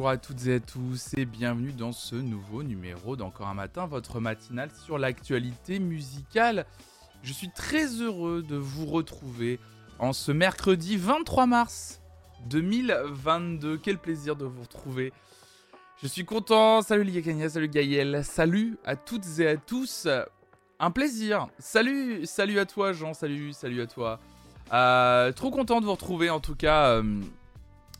Bonjour, à toutes et à tous et bienvenue dans ce nouveau numéro d'Encore un matin, votre matinale sur l'actualité musicale. Je suis très heureux de vous retrouver en ce mercredi 23 mars 2022. Quel plaisir de vous retrouver. Je suis content. Salut Liakania, salut Gaël, salut à toutes et à tous. Un plaisir. Salut, salut à toi Jean, salut, salut à toi. Euh, trop content de vous retrouver en tout cas. Euh,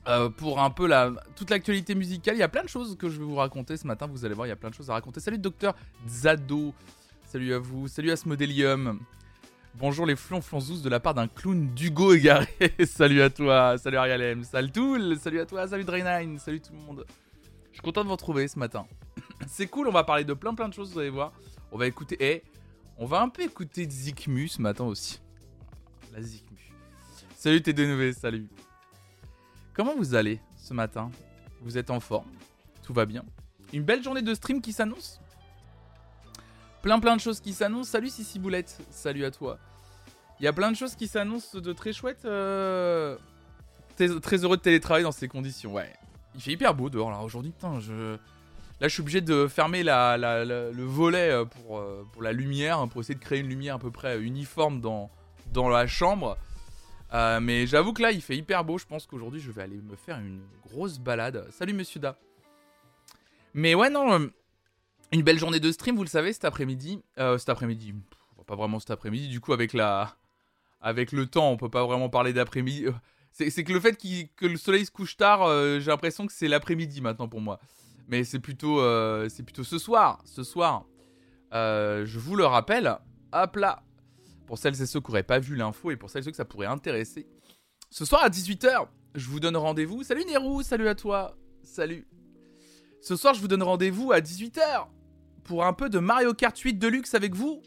euh, pour un peu toute l'actualité musicale. Il y a plein de choses que je vais vous raconter ce matin. Vous allez voir, il y a plein de choses à raconter. Salut docteur Zado. Salut à vous. Salut à Smodelium. Bonjour les flonflonzous de la part d'un clown d'Hugo égaré. salut à toi. Salut Ariel Salut Toul. Salut à toi. Salut Drainine. Salut tout le monde. Je suis content de vous retrouver ce matin. C'est cool. On va parler de plein plein de choses. Vous allez voir. On va écouter. Et on va un peu écouter Zikmu ce matin aussi. La Zikmu. Salut T2 Salut. Comment vous allez ce matin? Vous êtes en forme? Tout va bien? Une belle journée de stream qui s'annonce? Plein plein de choses qui s'annoncent. Salut Sissi Boulette, salut à toi. Il y a plein de choses qui s'annoncent de très chouettes. Euh, très, heureux de télétravailler dans ces conditions. Ouais, il fait hyper beau dehors là aujourd'hui. je... Là, je suis obligé de fermer le volet euh, pour, euh, pour la lumière, hein, pour essayer de créer une lumière à peu près uniforme dans, dans la chambre. Euh, mais j'avoue que là, il fait hyper beau. Je pense qu'aujourd'hui, je vais aller me faire une grosse balade. Salut, monsieur Da. Mais ouais, non. Euh, une belle journée de stream, vous le savez, cet après-midi. Euh, cet après-midi. Pas vraiment cet après-midi. Du coup, avec la. Avec le temps, on peut pas vraiment parler d'après-midi. C'est que le fait que le soleil se couche tard, j'ai l'impression que c'est l'après-midi maintenant pour moi. Mais c'est plutôt, c'est plutôt ce soir. Ce soir. je vous le rappelle. Hop là pour celles et ceux qui n'auraient pas vu l'info et pour celles et ceux que ça pourrait intéresser. Ce soir à 18h, je vous donne rendez-vous. Salut Nérou, salut à toi. Salut. Ce soir, je vous donne rendez-vous à 18h pour un peu de Mario Kart 8 Deluxe avec vous.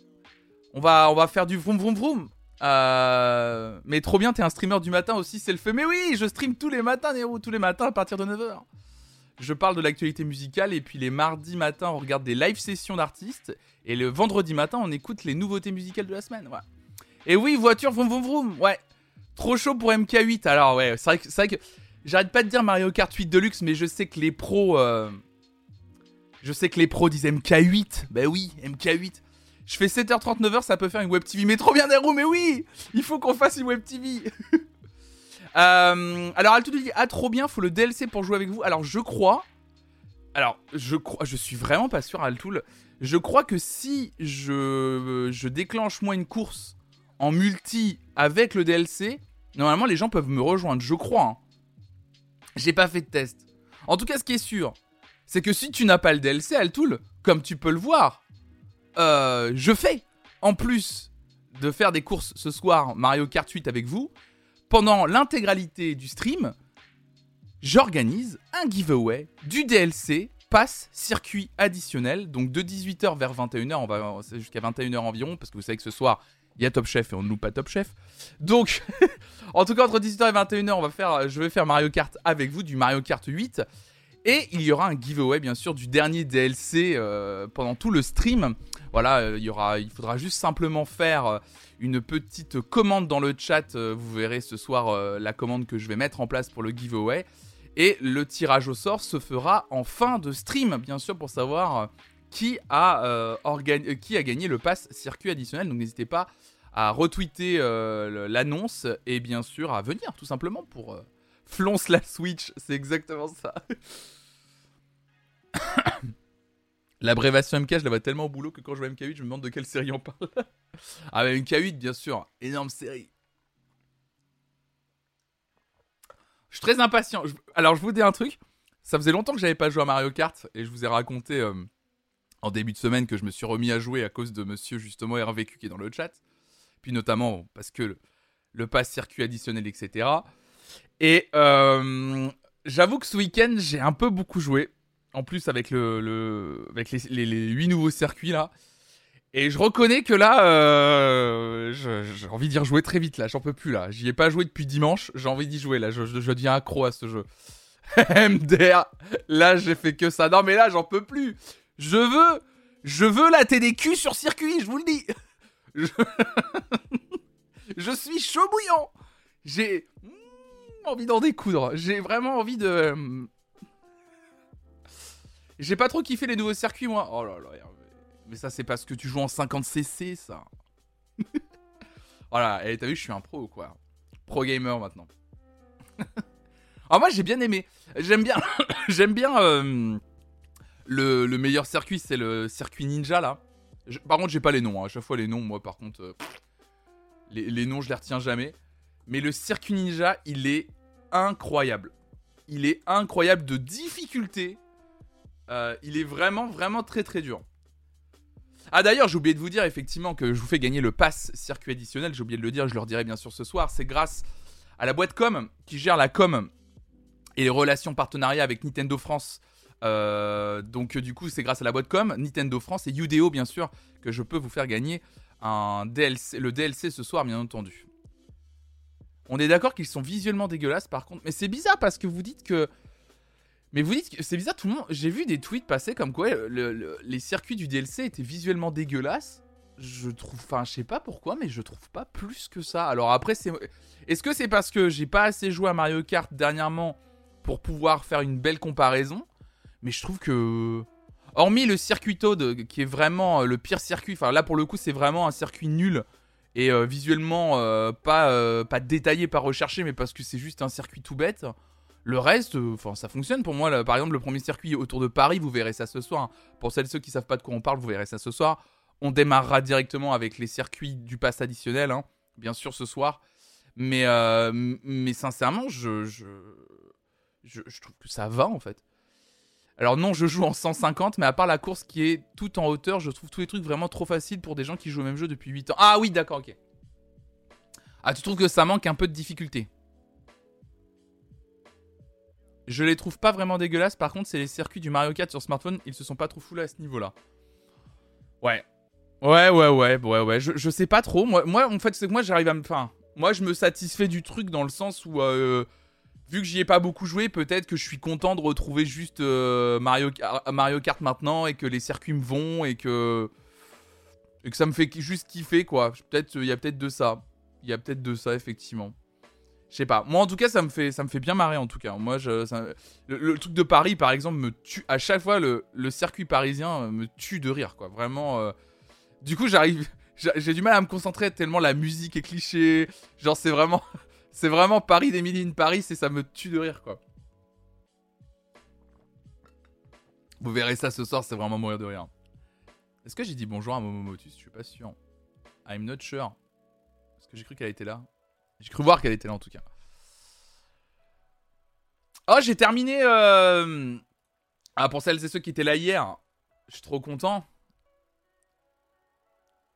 On va, faire du vroom vroom vroom. Euh, mais trop bien, t'es un streamer du matin aussi, c'est le fait. Mais oui, je stream tous les matins, Nérou, tous les matins à partir de 9h. Je parle de l'actualité musicale et puis les mardis matins, on regarde des live sessions d'artistes. Et le vendredi matin, on écoute les nouveautés musicales de la semaine. Et oui, voiture, vroom vroom vroom. Ouais. Trop chaud pour MK8. Alors, ouais, c'est vrai, que, j'arrête pas de dire Mario Kart 8 Deluxe, mais je sais que les pros. Euh, je sais que les pros disent MK8. Bah oui, MK8. Je fais 7h39, h ça peut faire une web TV. Mais trop bien, Nero, mais oui Il faut qu'on fasse une web TV. euh, alors, Alto dit Ah, trop bien, faut le DLC pour jouer avec vous. Alors, je crois. Alors, je crois. Je suis vraiment pas sûr, Altoul. Je crois que si je, je déclenche moi une course en multi avec le DLC, normalement les gens peuvent me rejoindre, je crois. Hein. J'ai pas fait de test. En tout cas, ce qui est sûr, c'est que si tu n'as pas le DLC Altoul, comme tu peux le voir, euh, je fais. En plus de faire des courses ce soir Mario Kart 8 avec vous, pendant l'intégralité du stream, j'organise un giveaway du DLC passe circuit additionnel. Donc de 18h vers 21h, on va jusqu'à 21h environ, parce que vous savez que ce soir, il y a Top Chef et on ne loue pas Top Chef. Donc, en tout cas, entre 18h et 21h, on va faire, je vais faire Mario Kart avec vous, du Mario Kart 8. Et il y aura un giveaway, bien sûr, du dernier DLC euh, pendant tout le stream. Voilà, euh, il, y aura, il faudra juste simplement faire euh, une petite commande dans le chat. vous verrez ce soir la commande que je vais mettre en place pour le giveaway. Et le tirage au sort se fera en fin de stream, bien sûr, pour savoir euh, qui a, euh, euh, qui a gagné le pass circuit additionnel. Donc n'hésitez pas à retweeter l'annonce et bien sûr à venir tout simplement pour flonce la Switch. C'est exactement ça. L'abrévation MK, je la vois tellement au boulot que quand je vois MK8, je me demande de quelle série on parle. ah, mais MK8, bien sûr, énorme série. Je suis très impatient. Alors, je vous dis un truc. Ça faisait longtemps que j'avais pas joué à Mario Kart et je vous ai raconté euh, en début de semaine que je me suis remis à jouer à cause de monsieur justement RVQ qui est dans le chat. Puis notamment parce que le, le pass circuit additionnel, etc. Et euh, j'avoue que ce week-end, j'ai un peu beaucoup joué. En plus, avec, le, les, les, les 8 nouveaux circuits là. Et je reconnais que là, euh, j'ai envie d'y rejouer très vite là, j'en peux plus là. J'y ai pas joué depuis dimanche, j'ai envie d'y jouer là, je, deviens accro à ce jeu. MDR, là j'ai fait que ça. Non mais là j'en peux plus. Je veux, je veux la TDQ sur circuit, je vous le dis. Je, je suis chaud bouillant. J'ai, envie d'en découdre. J'ai vraiment envie de. J'ai pas trop kiffé les nouveaux circuits, moi. Oh là là, mais ça, c'est parce que tu joues en 50cc, ça. voilà, et t'as vu, je suis un pro, quoi. Pro gamer maintenant. Alors, moi, j'ai bien aimé. J'aime bien. J'aime bien. Euh, le, meilleur circuit, c'est le circuit ninja, là. par contre, j'ai pas les noms. Hein. À chaque fois, les noms, moi, par contre. Euh, les, les noms, je les retiens jamais. Mais le circuit ninja, il est incroyable. Il est incroyable de difficulté. Euh, il est vraiment, vraiment très, très dur. Ah d'ailleurs, j'ai oublié de vous dire effectivement que je vous fais gagner le pass circuit additionnel. J'ai oublié de le dire, je le dirai bien sûr ce soir. C'est grâce à la boîte com qui gère la com et les relations partenariat avec Nintendo France. Euh, donc du coup, c'est grâce à la boîte com, Nintendo France et Udeo bien sûr que je peux vous faire gagner un DLC, le DLC ce soir bien entendu. On est d'accord qu'ils sont visuellement dégueulasses par contre. Mais c'est bizarre parce que vous dites que. Mais vous dites que c'est bizarre, tout le monde. J'ai vu des tweets passer comme quoi les circuits du DLC étaient visuellement dégueulasses. Je trouve. Enfin, je sais pas pourquoi, mais je trouve pas plus que ça. Alors après, c'est. Est-ce que c'est parce que j'ai pas assez joué à Mario Kart dernièrement pour pouvoir faire une belle comparaison? Mais je trouve que. Hormis le circuit Toad, qui est vraiment le pire circuit, enfin là pour le coup c'est vraiment un circuit nul et euh, visuellement euh, euh, pas détaillé, pas recherché, mais parce que c'est juste un circuit tout bête. Le reste, enfin, ça fonctionne pour moi. par exemple, le premier circuit autour de Paris, vous verrez ça ce soir. Pour celles et ceux qui savent pas de quoi on parle, vous verrez ça ce soir. On démarrera directement avec les circuits du pass additionnel, hein, bien sûr ce soir. Mais, mais sincèrement, je, je, je, trouve que ça va en fait. Alors non, je joue en 150, mais à part la course qui est tout en hauteur, je trouve tous les trucs vraiment trop faciles pour des gens qui jouent au même jeu depuis 8 ans. Ah oui, d'accord, ok. Ah, tu trouves que ça manque un peu de difficulté Je les trouve pas vraiment dégueulasses, par contre, c'est les circuits du Mario Kart sur smartphone, ils se sont pas trop foulés à ce niveau-là. Ouais. Ouais, ouais, ouais, ouais, ouais. Je, sais pas trop. Moi, en fait, c'est que moi, j'arrive à me. Enfin, moi, je me satisfais du truc dans le sens où. Euh, vu que j'y ai pas beaucoup joué, peut-être que je suis content de retrouver juste euh, Mario, Mario Kart maintenant et que les circuits me vont et que et que ça me fait juste kiffer quoi. Peut-être il y a peut-être de ça. Il y a peut-être de ça effectivement. Je sais pas. Moi en tout cas ça me fait ça me fait bien marrer en tout cas. Moi je le, truc de Paris par exemple me tue à chaque fois le, circuit parisien me tue de rire quoi. Vraiment. Euh, du coup j'arrive j'ai du mal à me concentrer tellement la musique est cliché. Genre c'est vraiment c'est vraiment Paris d'Emily in Paris et ça me tue de rire, quoi. Vous verrez ça ce soir, c'est vraiment mourir de rire. Est-ce que j'ai dit bonjour à Momomotus? Je suis pas sûr. I'm not sure. Est-ce que j'ai cru qu'elle était là? J'ai cru voir qu'elle était là en tout cas. Oh, j'ai terminé. Euh... Ah, pour celles et ceux qui étaient là hier, je suis trop content.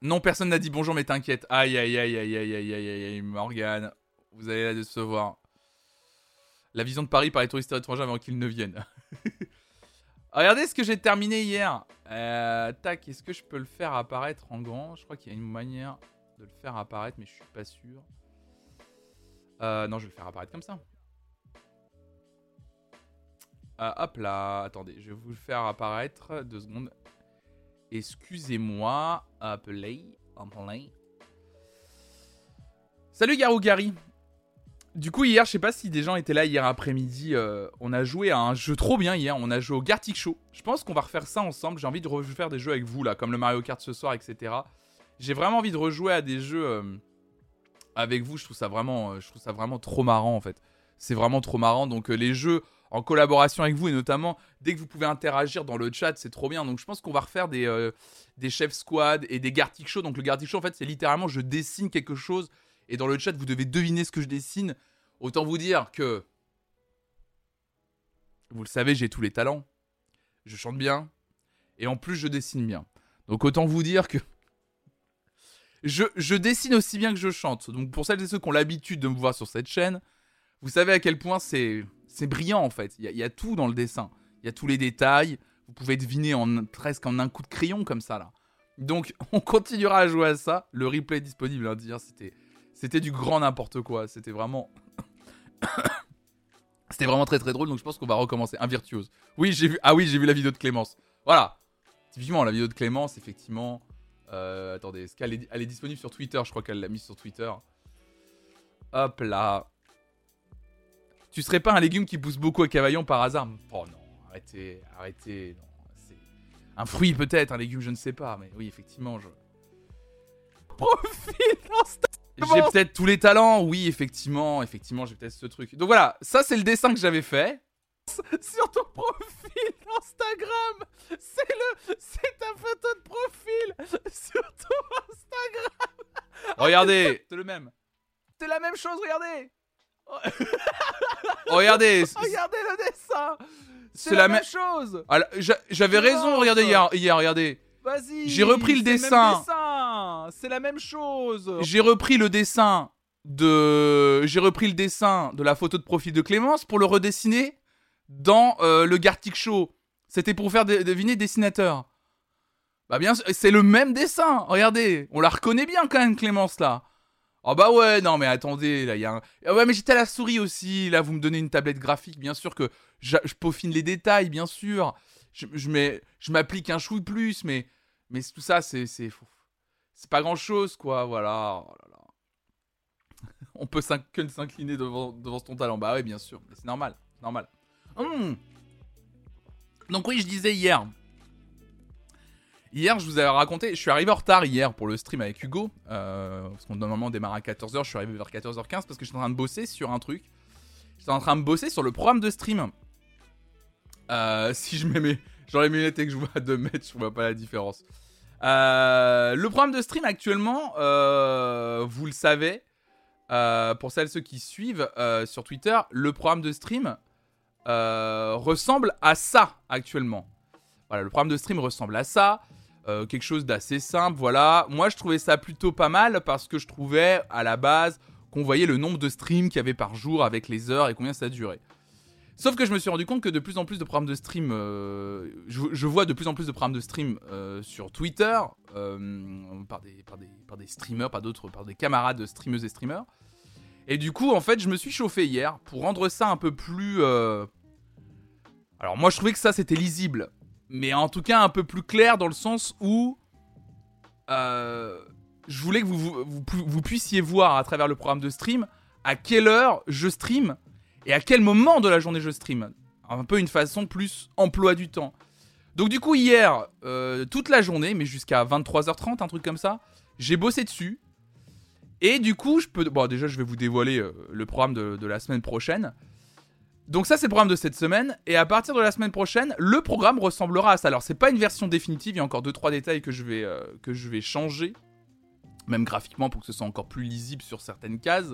Non, personne n'a dit bonjour, mais t'inquiète. Aïe, aïe, aïe, aïe, aïe, aïe, aïe, aïe, Morgane. Vous allez la décevoir. La vision de Paris par les touristes étrangers avant qu'ils ne viennent. Regardez ce que j'ai terminé hier. Euh, tac, est-ce que je peux le faire apparaître en grand? Je crois qu'il y a une manière de le faire apparaître, mais je suis pas sûr. Euh, non, je vais le faire apparaître comme ça. Euh, hop là, attendez, je vais vous le faire apparaître. Deux secondes. Excusez-moi. Hop là. Salut Garou Gary. Du coup, hier, je sais pas si des gens étaient là hier après-midi. Euh, on a joué à un jeu trop bien hier. On a joué au Gartic Show. Je pense qu'on va refaire ça ensemble. J'ai envie de refaire des jeux avec vous, là, comme le Mario Kart ce soir, etc. J'ai vraiment envie de rejouer à des jeux euh, avec vous. Je trouve ça vraiment, euh, je trouve ça vraiment trop marrant, en fait. C'est vraiment trop marrant. Donc, les jeux en collaboration avec vous, et notamment dès que vous pouvez interagir dans le chat, c'est trop bien. Donc, je pense qu'on va refaire des, des Chef Squad et des Gartic Show. Donc, le Gartic Show, en fait, c'est littéralement je dessine quelque chose et dans le chat, vous devez deviner ce que je dessine. Autant vous dire que. Vous le savez, j'ai tous les talents. Je chante bien. Et en plus, je dessine bien. Donc autant vous dire que. Je, dessine aussi bien que je chante. Donc pour celles et ceux qui ont l'habitude de me voir sur cette chaîne, vous savez à quel point c'est brillant en fait. Il y, a, tout dans le dessin. Il y a tous les détails. Vous pouvez deviner en, presque en un coup de crayon comme ça là. Donc on continuera à jouer à ça. Le replay est disponible. Hein, c'était c'était du grand n'importe quoi. C'était vraiment. C'était vraiment très très drôle, donc je pense qu'on va recommencer. Un virtuose. Oui, j'ai vu. Ah oui, j'ai vu la vidéo de Clémence. Voilà. Typiquement, la vidéo de Clémence, effectivement. Euh, attendez, est... Elle est disponible sur Twitter Je crois qu'elle l'a mise sur Twitter. Hop là. Tu serais pas un légume qui pousse beaucoup à Cavaillon par hasard? Oh non, arrêtez, arrêtez. Non, un fruit peut-être, un légume, je ne sais pas, mais oui, effectivement, je. Profil J'ai peut-être tous les talents, oui, effectivement, effectivement, j'ai peut-être ce truc. Donc voilà, ça c'est le dessin que j'avais fait. Sur ton profil Instagram, c'est le, c'est ta photo de profil sur ton Instagram. Regardez, c'est le même. C'est la même chose, regardez. regardez. Regardez le dessin. C'est la, même chose. J'avais raison, regardez hier, hier regardez. Vas-y. J'ai repris le dessin. C'est la même chose. J'ai repris le dessin de j'ai repris le dessin de la photo de profil de Clémence pour le redessiner dans euh, le Gartic Show. C'était pour faire deviner dessinateur. Bah bien c'est le même dessin. Regardez, on la reconnaît bien quand même Clémence là. Oh bah ouais, non mais attendez, là il y a un... Ah ouais mais j'étais à la souris aussi, là vous me donnez une tablette graphique, bien sûr que je, peaufine les détails, bien sûr. Je, je m'applique un chou de plus, mais, mais tout ça c'est... C'est pas grand chose quoi, voilà. Oh. On peut s'incliner devant, devant ton talent, bah ouais bien sûr, c'est normal, normal. Hum. Donc oui je disais hier, Hier, je vous avais raconté, je suis arrivé en retard hier pour le stream avec Hugo, euh, parce qu'on normalement démarre à 14h, je suis arrivé vers 14h15 parce que j'étais en train de bosser sur un truc. J'étais en train de bosser sur le programme de stream. Euh, si je mes... Genre les lunettes et que je vois à 2 mètres, je vois pas la différence. Euh, le programme de stream actuellement, vous le savez, pour celles ceux qui suivent sur Twitter, le programme de stream ressemble à ça actuellement. Voilà, le programme de stream ressemble à ça. Euh, quelque chose d'assez simple, voilà. Moi, je trouvais ça plutôt pas mal parce que je trouvais à la base qu'on voyait le nombre de streams qu'il y avait par jour avec les heures et combien ça durait. Sauf que je me suis rendu compte que de plus en plus de programmes de stream, euh, je, vois de plus en plus de programmes de stream euh, sur Twitter par des, par, des, par, des, streamers, par d'autres, par des camarades streameuses et streamers. Et du coup, en fait, je me suis chauffé hier pour rendre ça un peu plus. Alors moi, je trouvais que ça c'était lisible mais en tout cas un peu plus clair dans le sens où euh, je voulais que vous, vous, puissiez voir à travers le programme de stream à quelle heure je stream et à quel moment de la journée je stream. Un peu une façon plus emploi du temps. Donc du coup hier, euh, toute la journée, mais jusqu'à 23h30, un truc comme ça, j'ai bossé dessus. Et du coup, je peux... Bon déjà, je vais vous dévoiler euh, le programme de la semaine prochaine. Donc ça c'est le programme de cette semaine et à partir de la semaine prochaine, le programme ressemblera à ça. Alors c'est pas une version définitive, il y a encore 2 3 détails que je vais euh, que je vais changer même graphiquement pour que ce soit encore plus lisible sur certaines cases.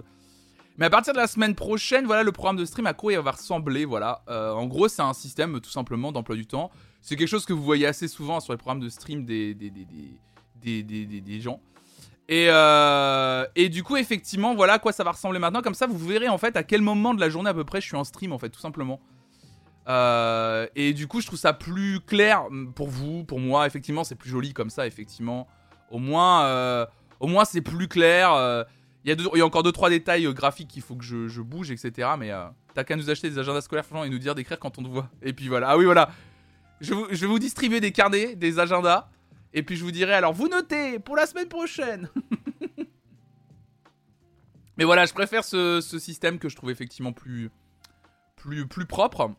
Mais à partir de la semaine prochaine, voilà le programme de stream à quoi il va ressembler, voilà. Euh, en gros, c'est un système tout simplement d'emploi du temps. C'est quelque chose que vous voyez assez souvent sur les programmes de stream des, des, des, des gens. Et, euh, et du coup, effectivement, voilà à quoi ça va ressembler maintenant. Comme ça, vous verrez en fait à quel moment de la journée à peu près je suis en stream, en fait, tout simplement. Euh, et du coup, je trouve ça plus clair pour vous, pour moi. Effectivement, c'est plus joli comme ça, effectivement. Au moins, euh, moins c'est plus clair. Il y, a encore 2-3 détails graphiques qu'il faut que je, bouge, etc. Mais t'as qu'à nous acheter des agendas scolaires et nous dire d'écrire quand on te voit. Et puis voilà. Ah oui, voilà. Je vais vous distribuer des carnets, des agendas. Et puis je vous dirai, alors vous notez pour la semaine prochaine. Mais voilà, je préfère ce, système que je trouve effectivement plus, plus, plus propre.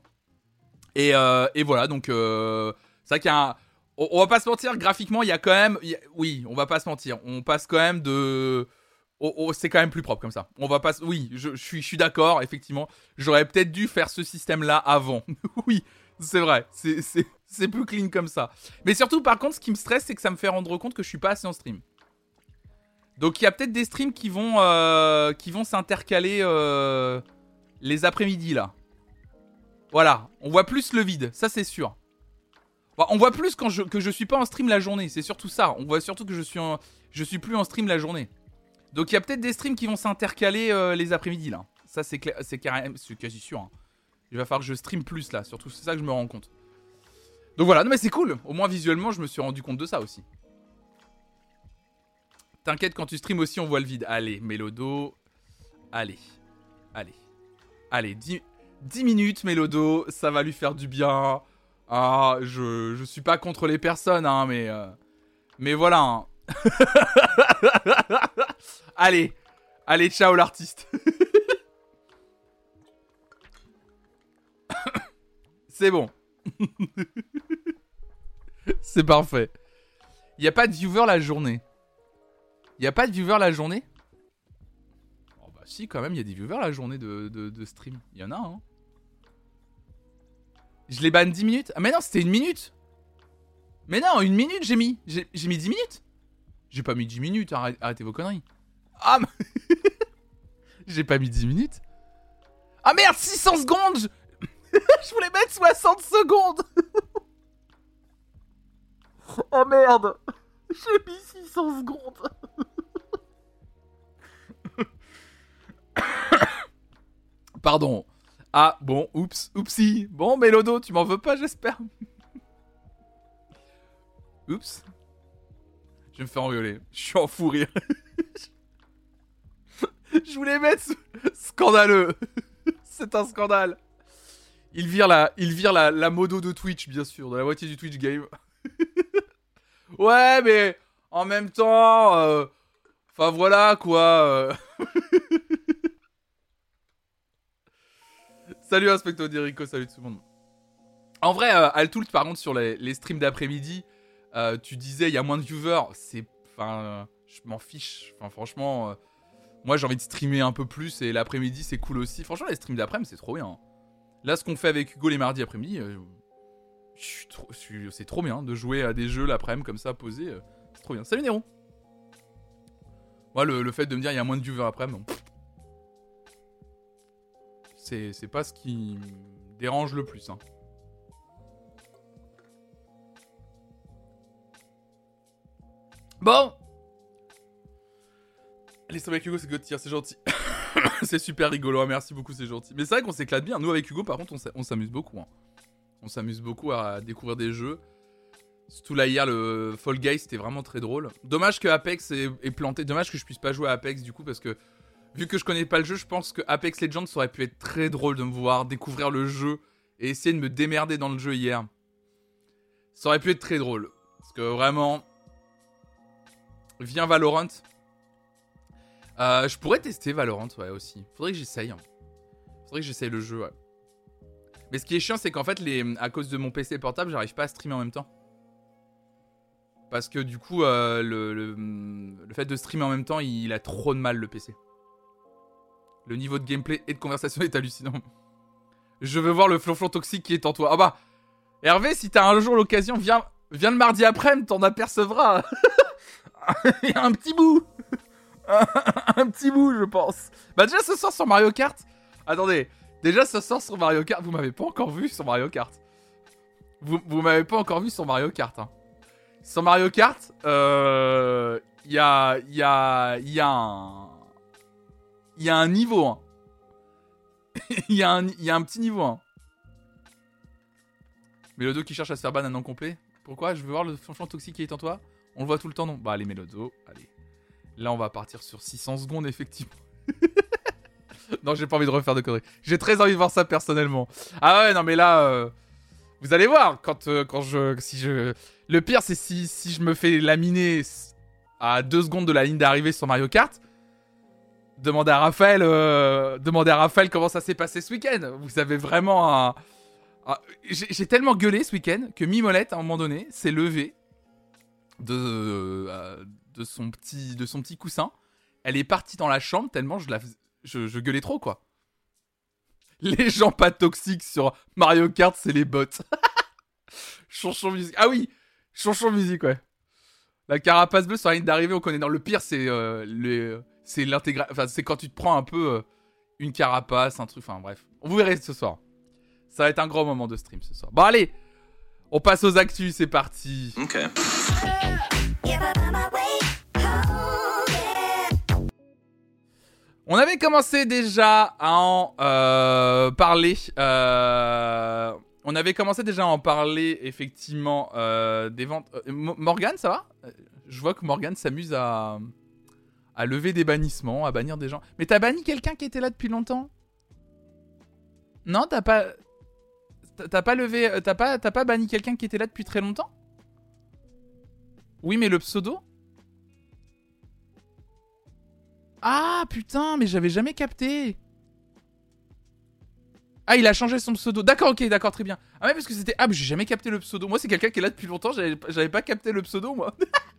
Et, euh, voilà, donc euh, c'est vrai qu'il y a un... On, va pas se mentir, graphiquement, il y a quand même... oui, on va pas se mentir. On passe quand même de... c'est quand même plus propre comme ça. On va pas... Oui, je, suis, je suis d'accord, effectivement. J'aurais peut-être dû faire ce système-là avant. oui, c'est vrai. C'est plus clean comme ça. Mais surtout, par contre, ce qui me stresse, c'est que ça me fait rendre compte que je suis pas assez en stream. Donc il y a peut-être des streams qui vont, euh, s'intercaler euh, les après-midi là. Voilà, on voit plus le vide, ça c'est sûr. on voit plus quand je, que je suis pas en stream la journée, c'est surtout ça. On voit surtout que je suis, suis plus en stream la journée. Donc il y a peut-être des streams qui vont s'intercaler euh, les après-midi là. Ça c'est c'est quasi sûr. Hein. Il va falloir que je stream plus là, surtout c'est ça que je me rends compte. Donc voilà, non mais c'est cool. Au moins visuellement, je me suis rendu compte de ça aussi. T'inquiète, quand tu stream aussi, on voit le vide. Allez, Mélodo. Allez. Allez. Allez, 10, 10 minutes, Mélodo. Ça va lui faire du bien. Ah, je, je suis pas contre les personnes, hein, mais... Euh, mais voilà. Hein. Allez. Allez, ciao l'artiste. C'est bon. C'est parfait. Il n'y a pas de viewer la journée. Il n'y a pas de viewer la journée? Oh bah si, quand même, il y a des viewers la journée de, de, stream. Il y en a, hein. Je les banne 10 minutes Ah mais non, c'était une minute Mais non, une minute j'ai mis. J'ai mis 10 minutes J'ai pas mis 10 minutes, arrêtez, vos conneries. Ah J'ai pas mis 10 minutes Ah merde, 600 secondes Je voulais mettre 60 secondes Oh merde J'ai mis 600 secondes Pardon. Ah, bon, oups, oupsie. Bon, Mélodo, tu m'en veux pas, j'espère. oups. Je me fais engueuler. Je suis en fou rire. Je voulais mettre scandaleux. C'est un scandale. Il vire la, il vire la, la modo de Twitch, bien sûr, dans la moitié du Twitch game. Ouais, mais en même temps, euh, enfin voilà quoi. Euh. salut Inspector Dirico, salut tout le monde. En vrai, euh, par contre, sur les, streams d'après-midi, euh, tu disais il y a moins de viewers. C'est, enfin, je m'en fiche. Enfin, franchement, moi j'ai envie de streamer un peu plus et l'après-midi c'est cool aussi. Franchement, les streams d'après-midi c'est trop bien. Là, ce qu'on fait avec Hugo les mardis après-midi, c'est trop bien de jouer à des jeux l'après-midi comme ça, posé. Euh, c'est trop bien. Salut Néron Moi, le, fait de me dire il y a moins de viewers après, c'est pas ce qui dérange le plus. Hein. Bon Les avec Hugo, c'est Gauthier, c'est gentil. c'est super rigolo, hein, merci beaucoup, c'est gentil. Mais c'est vrai qu'on s'éclate bien. Nous, avec Hugo, par contre, on s'amuse beaucoup. Hein. On s'amuse beaucoup à découvrir des jeux. Surtout là hier, le Fall Guys, c'était vraiment très drôle. Dommage que Apex est, planté. Dommage que je puisse pas jouer à Apex du coup parce que vu que je connais pas le jeu, je pense que Apex Legends aurait pu être très drôle de me voir découvrir le jeu et essayer de me démerder dans le jeu hier. Ça aurait pu être très drôle parce que vraiment, viens Valorant. Euh, je pourrais tester Valorant ouais aussi. Faudrait que j'essaye. Faudrait que j'essaye le jeu ouais. Mais ce qui est chiant, c'est qu'en fait, les... à cause de mon PC portable, j'arrive pas à streamer en même temps. Parce que du coup, euh, le, le, fait de streamer en même temps, il, a trop de mal le PC. Le niveau de gameplay et de conversation est hallucinant. Je veux voir le flonflon toxique qui est en toi. Ah bah, Hervé, si t'as un jour l'occasion, viens, viens le mardi après-midi, t'en apercevras. un petit bout. un petit bout, je pense. Bah déjà ce soir sur Mario Kart. Attendez, Déjà, ça sort sur Mario Kart. Vous m'avez pas encore vu sur Mario Kart. Vous, vous m'avez pas encore vu sur Mario Kart. Hein. Sur Mario Kart, il euh, y a, y, a, y, a un... y un niveau. Il y, a un, y a un petit niveau. Hein. Mélodo qui cherche à se faire ban un nom complet. Pourquoi? Je veux voir le flanchon toxique qui est en toi. On le voit tout le temps, non Bah allez, Mélodo, allez. Là, on va partir sur 600 secondes, effectivement. non, j'ai pas envie de refaire de conneries. J'ai très envie de voir ça personnellement. Ah ouais, non, mais là, euh, vous allez voir quand, euh, quand je, si je, le pire, c'est si, si je me fais laminer à deux secondes de la ligne d'arrivée sur Mario Kart. Demandez à Raphaël, euh, demandez à Raphaël comment ça s'est passé ce week-end. Vous avez vraiment un, j'ai tellement gueulé ce week-end que Mimolette, à un moment donné, s'est levée de, de, son petit, de son petit coussin. Elle est partie dans la chambre tellement je la, je, gueulais trop, quoi. Les gens pas toxiques sur Mario Kart, c'est les bots. Chanchon musique. Ah oui, chanchon musique, ouais. La carapace bleue sur la ligne d'arrivée, on connaît. Non, le pire, c'est euh, c'est l'intégration. Enfin, c'est quand tu te prends un peu euh, une carapace, un truc. Enfin, bref. Vous verrez ce soir. Ça va être un grand moment de stream ce soir. Bon, allez, on passe aux actus, c'est parti. Ok. On avait commencé déjà à en euh, parler. Euh, on avait commencé déjà à en parler effectivement euh, des ventes. Morgan, ça va? Je vois que Morgan s'amuse à, à lever des bannissements, à bannir des gens. Mais t'as banni quelqu'un qui était là depuis longtemps? Non, t'as pas. T'as pas levé. T'as pas banni quelqu'un qui était là depuis très longtemps? Oui, mais le pseudo? Ah putain, mais j'avais jamais capté. Ah, il a changé son pseudo. D'accord, ok, d'accord, très bien. Ah, ouais, parce que c'était. Ah, mais j'ai jamais capté le pseudo. Moi, c'est quelqu'un qui est là depuis longtemps. J'avais pas capté le pseudo, moi.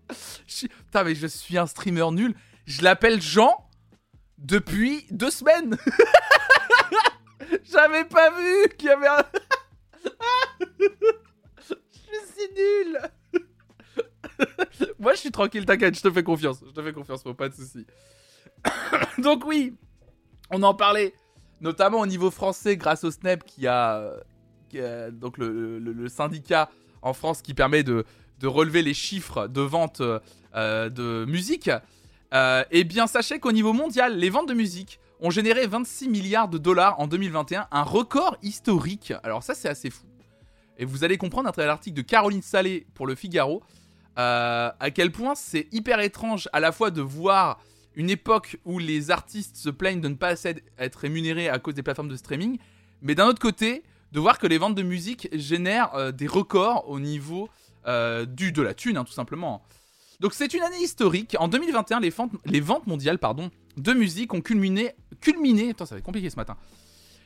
Putain, mais je suis un streamer nul. Je l'appelle Jean depuis deux semaines. J'avais pas vu qu'il y avait un. je suis nul. Moi, je suis tranquille, t'inquiète, je te fais confiance. Je te fais confiance, pas de soucis. Donc, oui, on en parlait notamment au niveau français grâce au SNEP qui a, donc le, syndicat en France qui permet de, relever les chiffres de vente euh, de musique. Euh, eh bien, sachez qu'au niveau mondial, les ventes de musique ont généré 26 milliards de dollars en 2021, un record historique. Alors ça, c'est assez fou. Et vous allez comprendre à travers l'article de Caroline Salé pour le Figaro euh, à quel point c'est hyper étrange à la fois de voir une époque où les artistes se plaignent de ne pas être rémunérés à cause des plateformes de streaming, mais d'un autre côté, de voir que les ventes de musique génèrent euh, des records au niveau euh, du de la thune, hein, tout simplement. Donc c'est une année historique. En 2021, les, ventes, les ventes mondiales de musique ont culminé... Culminé... Attends, ça va être compliqué ce matin.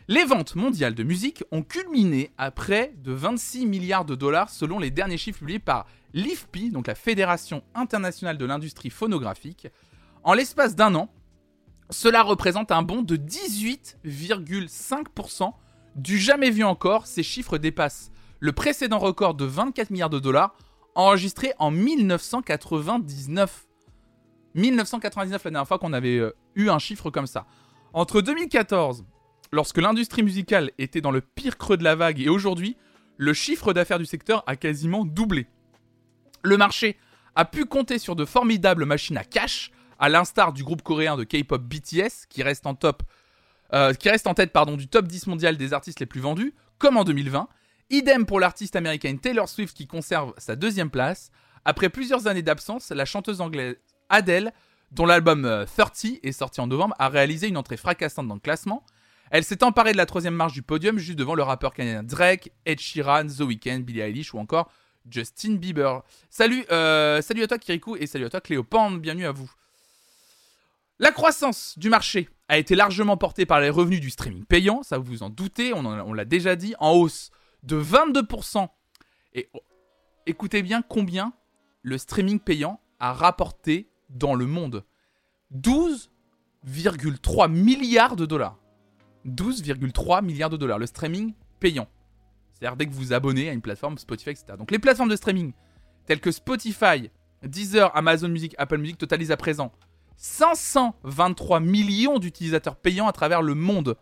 Les ventes mondiales de musique ont culminé à près de 26 milliards de dollars selon les derniers chiffres publiés par l'IFPI, donc la Fédération internationale de l'industrie phonographique, en l'espace d'un an, cela représente un bond de 18,5% du jamais vu encore. Ces chiffres dépassent le précédent record de 24 milliards de dollars enregistré en 1999. 1999, la dernière fois qu'on avait euh, eu un chiffre comme ça. Entre 2014, lorsque l'industrie musicale était dans le pire creux de la vague, et aujourd'hui, le chiffre d'affaires du secteur a quasiment doublé. Le marché a pu compter sur de formidables machines à cash, à l'instar du groupe coréen de K-pop BTS, qui reste en top, euh, qui reste en tête du top 10 mondial des artistes les plus vendus, comme en 2020. Idem pour l'artiste américaine Taylor Swift qui conserve sa deuxième place. Après plusieurs années d'absence, la chanteuse anglaise Adele, dont l'album 30 euh, est sorti en novembre, a réalisé une entrée fracassante dans le classement. Elle s'est emparée de la troisième marche du podium juste devant le rappeur canadien Drake, Ed Sheeran, The Weeknd, Billie Eilish ou encore Justin Bieber. Salut, euh, salut à toi Kirikou et salut à toi Cléopande, bienvenue à vous. La croissance du marché a été largement portée par les revenus du streaming payant, ça vous vous en doutez, on, l'a déjà dit, en hausse de 22%. Et oh, écoutez bien combien le streaming payant a rapporté dans le monde 12,3 milliards de dollars. 12,3 milliards de dollars, le streaming payant. C'est-à-dire dès que vous vous abonnez à une plateforme Spotify, etc. Donc les plateformes de streaming telles que Spotify, Deezer, Amazon Music, Apple Music totalisent à présent 523 millions d'utilisateurs payants à travers le monde.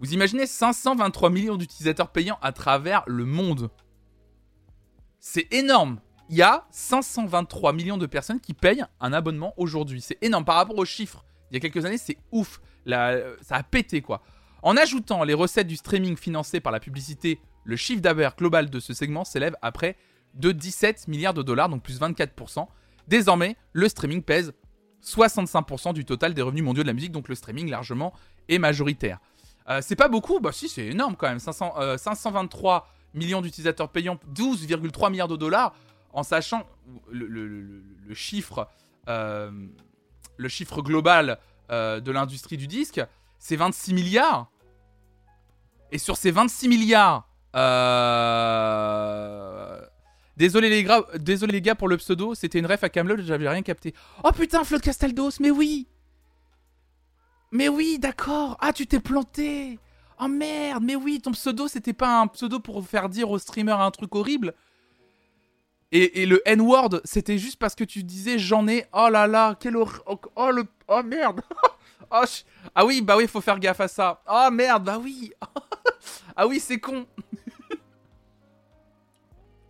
Vous imaginez 523 millions d'utilisateurs payants à travers le monde. C'est énorme. Il y a 523 millions de personnes qui payent un abonnement aujourd'hui. C'est énorme par rapport aux chiffres. Il y a quelques années, c'est ouf. ça a pété quoi. En ajoutant les recettes du streaming financées par la publicité, le chiffre d'affaires global de ce segment s'élève à près de 17 milliards de dollars, donc plus 24%. Désormais, le streaming pèse 65% du total des revenus mondiaux de la musique, donc le streaming largement est majoritaire. Euh, c'est pas beaucoup, bah si, c'est énorme quand même. 523 euh, millions d'utilisateurs payants, 12,3 milliards de dollars, en sachant le, euh, le chiffre global de l'industrie du disque, c'est 26 milliards. Et sur ces 26 milliards, Désolé les, gars, pour le pseudo, c'était une ref à Camelot, j'avais rien capté. Oh putain, Flotte Castaldos, mais oui Mais oui, d'accord Ah, tu t'es planté Oh merde, mais oui, ton pseudo, c'était pas un pseudo pour faire dire au streamer un truc horrible et, le N-word, c'était juste parce que tu disais j'en ai. Oh là là, quel horreur. Oh, oh, le. Oh merde. oh, Ah oui, bah oui, faut faire gaffe à ça. Oh merde, bah oui. ah oui, c'est con.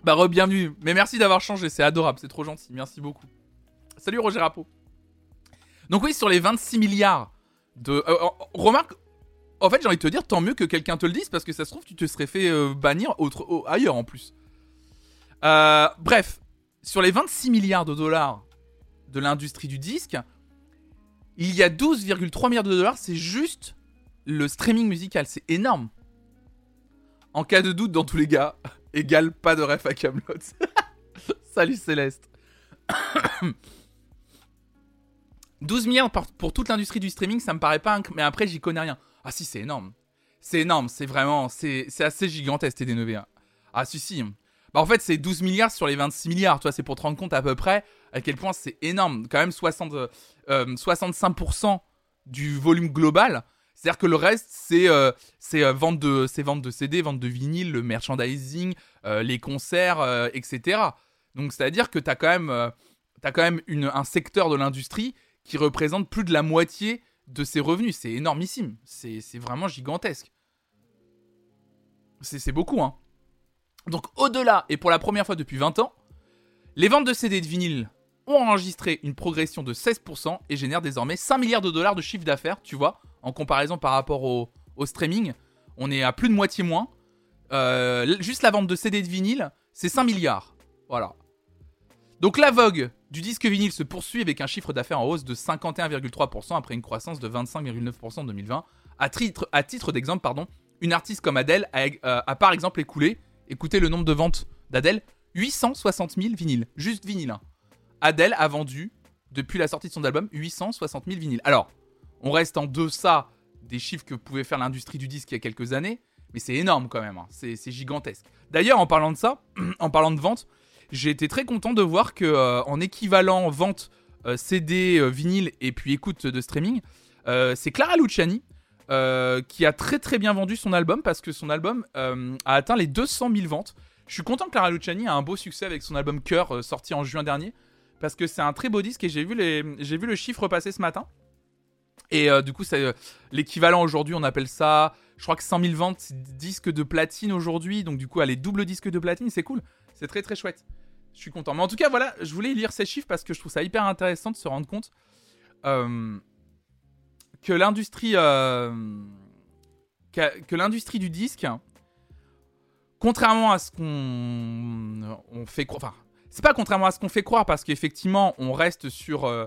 Bah re-bienvenue. Mais merci d'avoir changé, c'est adorable, c'est trop gentil. Merci beaucoup. Salut Roger Rapo. Donc oui, sur les 26 milliards de... Euh, euh, remarque, en fait j'ai envie de te dire, tant mieux que quelqu'un te le dise, parce que ça se trouve, tu te serais fait euh, bannir ailleurs en plus. bref, sur les 26 milliards de dollars de l'industrie du disque, il y a 12,3 milliards de dollars, c'est juste le streaming musical, c'est énorme. En cas de doute, dans tous les cas, égale pas de ref à Camelot. Salut Céleste. 12 milliards pour, toute l'industrie du streaming, ça me paraît pas. Mais après, j'y connais rien. Ah si, c'est énorme. C'est énorme, c'est vraiment. C'est assez gigantesque, TD9. Ah si, si. Bah, en fait, c'est 12 milliards sur les 26 milliards. Tu c'est pour te rendre compte à peu près à quel point c'est énorme. Quand même, 60, 65% euh, du volume global. C'est-à-dire que le reste, c'est euh, euh, vente, de, de CD, vente de vinyle, le merchandising, les concerts, etc. Donc, c'est-à-dire que tu as quand même, un secteur de l'industrie qui représente plus de la moitié de ses revenus. C'est énormissime. C'est vraiment gigantesque. C'est beaucoup, hein. Donc, au-delà, et pour la première fois depuis 20 ans, les ventes de CD de vinyle ont enregistré une progression de 16% et génèrent désormais 5 milliards de dollars de chiffre d'affaires, tu vois, en comparaison par rapport au, streaming. On est à plus de moitié moins. Euh, juste la vente de CD de vinyle, c'est 5 milliards. Voilà. Donc la vogue du disque vinyle se poursuit avec un chiffre d'affaires en hausse de 51,3% après une croissance de 25,9% en 2020. À titre, d'exemple, pardon, une artiste comme Adele a, euh, a, par exemple écoulé, écoutez le nombre de ventes d'Adele, 860 000 vinyles, juste vinyle. Hein. Adele a vendu, depuis la sortie de son album, 860 000 vinyles. Alors, on reste en deçà des chiffres que pouvait faire l'industrie du disque il y a quelques années, mais c'est énorme quand même, hein. c'est gigantesque. D'ailleurs, en parlant de ça, en parlant de vente, j'ai été très content de voir que euh, en équivalent vente euh, CD, euh, vinyle et puis écoute de streaming, c'est Clara Luciani qui a très très bien vendu son album parce que son album a atteint les 200 000 ventes. Je suis content que Clara Luciani a un beau succès avec son album Cœur sorti en juin dernier parce que c'est un très beau disque et j'ai vu, les, j'ai vu le chiffre passer ce matin. Et du coup, c'est l'équivalent aujourd'hui, on appelle ça, je crois que 100 000 ventes, disque de platine aujourd'hui. Donc du coup, allez, double disque de platine, c'est cool. C'est très très chouette. Je suis content. Mais en tout cas, voilà, je voulais lire ces chiffres parce que je trouve ça hyper intéressant de se rendre compte euh, que l'industrie euh, que, l'industrie du disque, contrairement à ce qu'on on fait croire, enfin, c'est pas contrairement à ce qu'on fait croire parce qu'effectivement, on reste sur euh,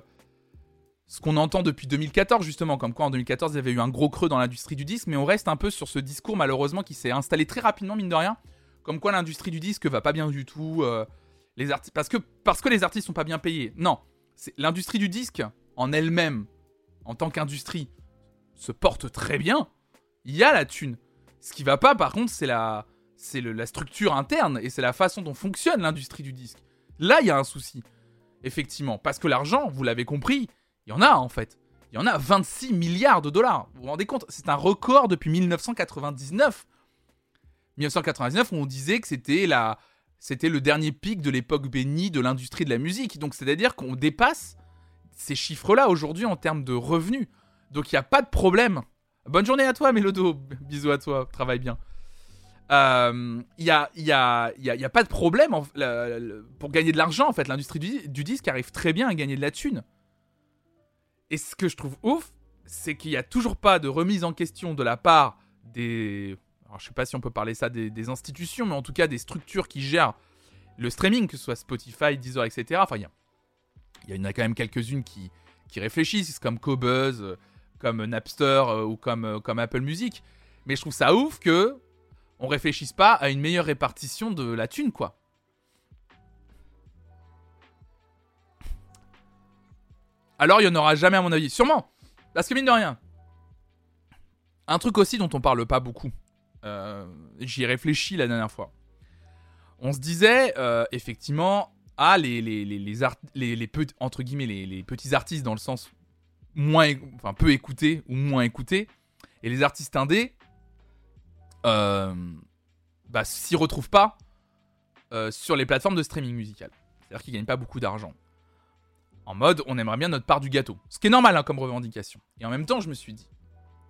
ce qu'on entend depuis 2014 justement, comme quoi en 2014 il y avait eu un gros creux dans l'industrie du disque, mais on reste un peu sur ce discours malheureusement qui s'est installé très rapidement mine de rien, comme quoi l'industrie du disque va pas bien du tout artistes parce que les artistes sont pas bien payés. Non, l'industrie du disque en elle-même en tant qu'industrie se porte très bien. Il y a la thune. Ce qui va pas par contre, c'est la c'est la structure interne et c'est la façon dont fonctionne l'industrie du disque. Là, il y a un souci. Effectivement, parce que l'argent, vous l'avez compris, il y en a en fait. Il y en a 26 milliards de dollars. Vous vous rendez compte C'est un record depuis 1999. 1999, on disait que c'était la, c'était le dernier pic de l'époque bénie de l'industrie de la musique. Donc c'est-à-dire qu'on dépasse ces chiffres-là aujourd'hui en termes de revenus. Donc il n'y a pas de problème. Bonne journée à toi, Mélodo. Bisous à toi, travaille bien. Il euh, n'y a, y a, y a, pas de problème pour gagner de l'argent, en fait. L'industrie du, disque arrive très bien à gagner de la thune. Et ce que je trouve ouf, c'est qu'il n'y a toujours pas de remise en question de la part des alors je sais pas si on peut parler ça des, institutions, mais en tout cas des structures qui gèrent le streaming, que ce soit Spotify, Deezer, etc. Enfin, il y, en a quand même quelques-unes qui, qui réfléchissent, comme Cobuzz, comme Napster euh, ou comme, euh, comme Apple Music. Mais je trouve ça ouf que on réfléchisse pas à une meilleure répartition de la thune, quoi. Alors il y en aura jamais à mon avis, sûrement. Parce que mine de rien, un truc aussi dont on parle pas beaucoup, euh, j'y ai réfléchi la dernière fois. On se disait, euh, effectivement, ah, les, les, les, petits artistes dans le sens moins, enfin, peu écoutés ou moins écoutés, et les artistes indés, euh, bah, s'y retrouvent pas sur les plateformes de streaming musical. C'est-à-dire qu'ils gagnent pas beaucoup d'argent. En mode, on aimerait bien notre part du gâteau. Ce qui est normal hein, comme revendication. Et en même temps, je me suis dit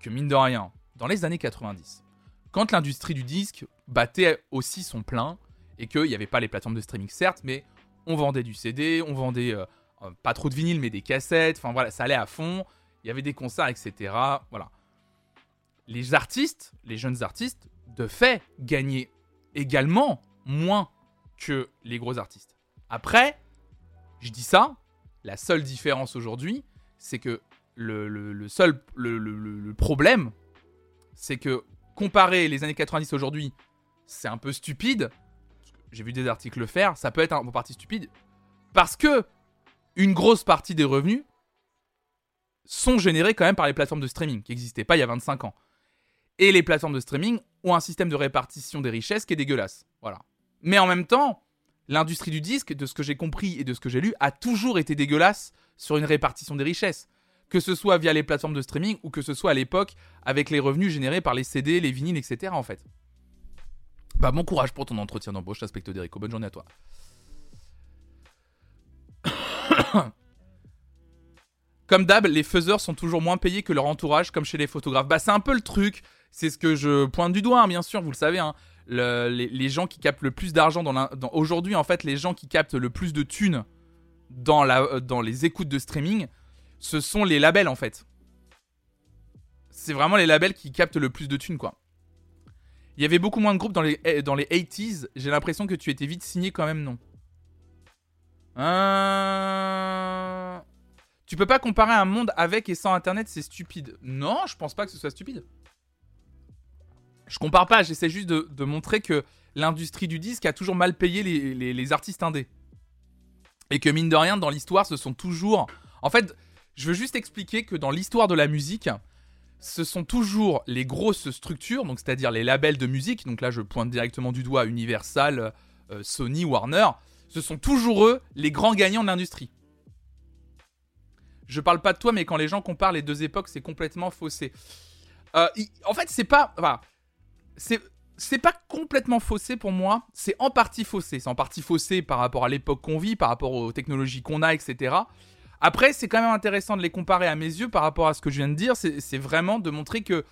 que mine de rien, dans les années 90, quand l'industrie du disque battait aussi son plein et qu'il n'y avait pas les plateformes de streaming certes, mais on vendait du CD, on vendait euh, euh, pas trop de vinyle mais des cassettes, enfin voilà, ça allait à fond, il y avait des concerts, etc. Voilà. Les artistes, les jeunes artistes, de fait, gagnaient également moins que les gros artistes. Après, je dis ça, la seule différence aujourd'hui, c'est que le, seul problème, c'est que comparer les années 90 aujourd'hui, c'est un peu stupide. J'ai vu des articles le faire, ça peut être peu partie stupide. Parce que une grosse partie des revenus sont générés quand même par les plateformes de streaming qui n'existaient pas il y a 25 ans. Et les plateformes de streaming ont un système de répartition des richesses qui est dégueulasse. Voilà. Mais en même temps, l'industrie du disque, de ce que j'ai compris et de ce que j'ai lu, a toujours été dégueulasse sur une répartition des richesses. Que ce soit via les plateformes de streaming ou que ce soit à l'époque avec les revenus générés par les CD, les vinyles, etc. en fait. Bah bon courage pour ton entretien d'embauche, aspecte d'Erico. Bonne journée à toi. Comme d'hab, les faiseurs sont toujours moins payés que leur entourage, comme chez les photographes. Bah c'est un peu le truc. C'est ce que je pointe du doigt, hein, bien sûr, vous le savez. Hein. Les, gens qui captent le plus d'argent dans, aujourd'hui, en fait, les gens qui captent le plus de thunes euh, dans les écoutes de streaming, ce sont les labels, en fait. C'est vraiment les labels qui captent le plus de thunes, quoi. Il y avait beaucoup moins de groupes dans les, eh, dans les 80s. J'ai l'impression que tu étais vite signé quand même, non euh... Tu peux pas comparer un monde avec et sans Internet, c'est stupide. Non, je pense pas que ce soit stupide. Je compare pas, j'essaie juste de, montrer que l'industrie du disque a toujours mal payé les, artistes indés. Et que mine de rien, dans l'histoire, ce sont toujours... En fait, je veux juste expliquer que dans l'histoire de la musique, ce sont toujours les grosses structures, donc c'est-à-dire les labels de musique, donc là je pointe directement du doigt Universal, euh, Sony, Warner, ce sont toujours eux les grands gagnants de l'industrie. Je parle pas de toi, mais quand les gens comparent les deux époques, c'est complètement faussé. Euh, en fait, c'est pas. C'est. Pas complètement faussé pour moi, c'est en partie faussé. C'est en partie faussé par rapport à l'époque qu'on vit, par rapport aux technologies qu'on a, etc. Après, c'est quand même intéressant de les comparer à mes yeux par rapport à ce que je viens de dire. C'est vraiment de montrer que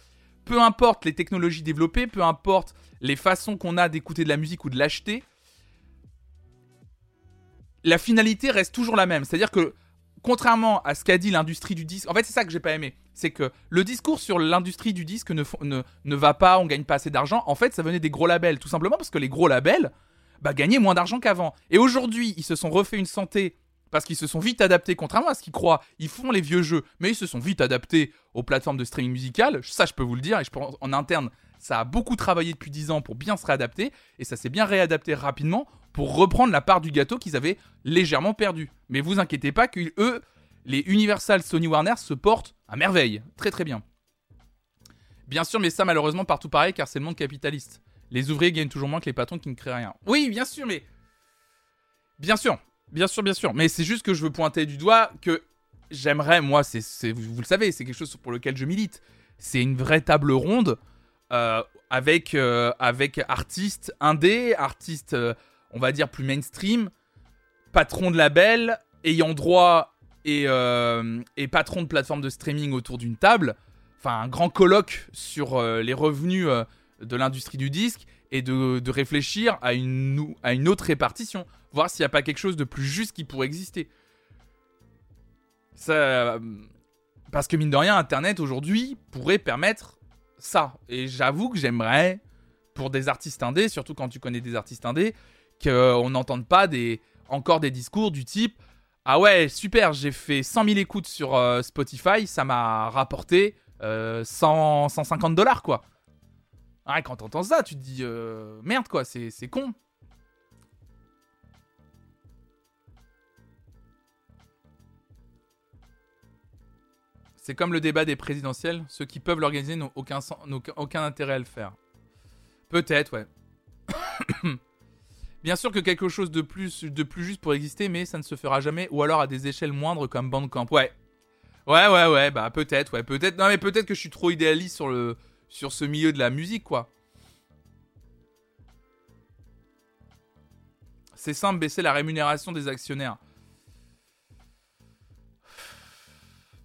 peu importe les technologies développées, peu importe les façons qu'on a d'écouter de la musique ou de l'acheter, la finalité reste toujours la même. C'est-à-dire que, contrairement à ce qu'a dit l'industrie du disque, en fait, c'est ça que j'ai pas aimé. C'est que le discours sur l'industrie du disque ne, va pas, on gagne pas assez d'argent. En fait, ça venait des gros labels. Tout simplement parce que les gros labels bah, gagnaient moins d'argent qu'avant. Et aujourd'hui, ils se sont refait une santé parce qu'ils se sont vite adaptés, contrairement à ce qu'ils croient, ils font les vieux jeux, mais ils se sont vite adaptés aux plateformes de streaming musical. Ça, je peux vous le dire, et je pense en interne, ça a beaucoup travaillé depuis 10 ans pour bien se réadapter, et ça s'est bien réadapté rapidement pour reprendre la part du gâteau qu'ils avaient légèrement perdu. Mais vous inquiétez pas que eux, les Universal Sony Warner se portent à merveille, très très bien. Bien sûr, mais ça malheureusement partout pareil car c'est le monde capitaliste. Les ouvriers gagnent toujours moins que les patrons qui ne créent rien. Oui, bien sûr, mais bien sûr, Bien sûr, bien sûr. Mais c'est juste que je veux pointer du doigt que j'aimerais, moi, vous, le savez, c'est quelque chose pour lequel je milite. C'est une vraie table ronde euh, avec, euh, avec artistes indés, artistes, euh, on va dire, plus mainstream, patrons de label, ayant droit et, et patrons de plateformes de streaming autour d'une table. Enfin, un grand colloque sur les revenus de l'industrie du disque et de, de réfléchir à une, à une autre répartition voir s'il n'y a pas quelque chose de plus juste qui pourrait exister. Ça, euh, parce que mine de rien, Internet aujourd'hui pourrait permettre ça. Et j'avoue que j'aimerais, pour des artistes indés, surtout quand tu connais des artistes indés, qu'on n'entende pas des, encore des discours du type Ah ouais, super, j'ai fait 100 000 écoutes sur euh, Spotify, ça m'a rapporté 100, euh, 150 dollars, quoi. Ah, quand t'entends ça, tu te dis Merde, quoi, c'est con. C'est comme le débat des présidentielles, ceux qui peuvent l'organiser n'ont aucun, intérêt à le faire. Peut-être, ouais. Bien sûr que quelque chose de plus, juste pour exister, mais ça ne se fera jamais, ou alors à des échelles moindres comme Bandcamp. Ouais. Ouais, ouais, ouais, bah peut-être, ouais, peut-être. Non, mais peut-être que je suis trop idéaliste sur ce milieu de la musique, quoi. C'est simple, baisser la rémunération des actionnaires.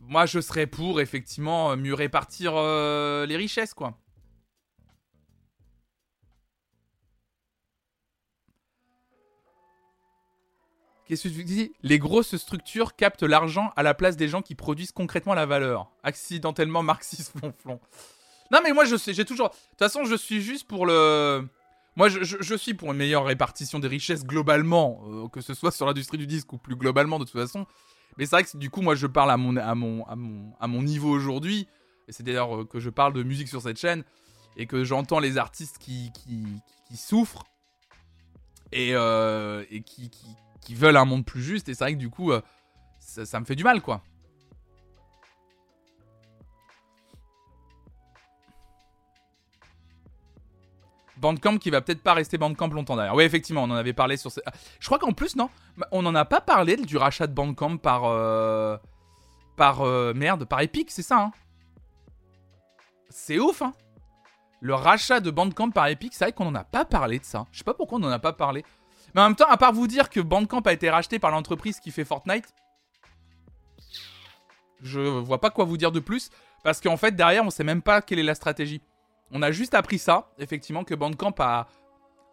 Moi, je serais pour, effectivement, mieux répartir euh, les richesses, quoi. Qu'est-ce que tu dis? Les grosses structures captent l'argent à la place des gens qui produisent concrètement la valeur. Accidentellement marxiste flonflon. Non mais moi je sais, j'ai toujours... De toute façon je suis juste pour le... Moi je, suis pour une meilleure répartition des richesses globalement, euh, que ce soit sur l'industrie du disque ou plus globalement de toute façon. Mais c'est vrai que du coup, moi, je parle à mon, niveau aujourd'hui. Et c'est d'ailleurs euh, que je parle de musique sur cette chaîne. Et que j'entends les artistes qui, souffrent. Et, euh, qui, veulent un monde plus juste. Et c'est vrai que du coup, euh, ça, me fait du mal, quoi. Bandcamp qui va peut-être pas rester Bandcamp longtemps derrière. Oui, effectivement, on en avait parlé sur. Je crois qu'en plus, non, on n'en a pas parlé du rachat de Bandcamp par. Euh, par. Euh, merde, par Epic, c'est ça, hein C'est ouf, hein Le rachat de Bandcamp par Epic, c'est vrai qu'on n'en a pas parlé de ça. Je sais pas pourquoi on n'en a pas parlé. Mais en même temps, à part vous dire que Bandcamp a été racheté par l'entreprise qui fait Fortnite, je vois pas quoi vous dire de plus. Parce qu'en fait, derrière, on sait même pas quelle est la stratégie. On a juste appris ça, effectivement, que Bandcamp a,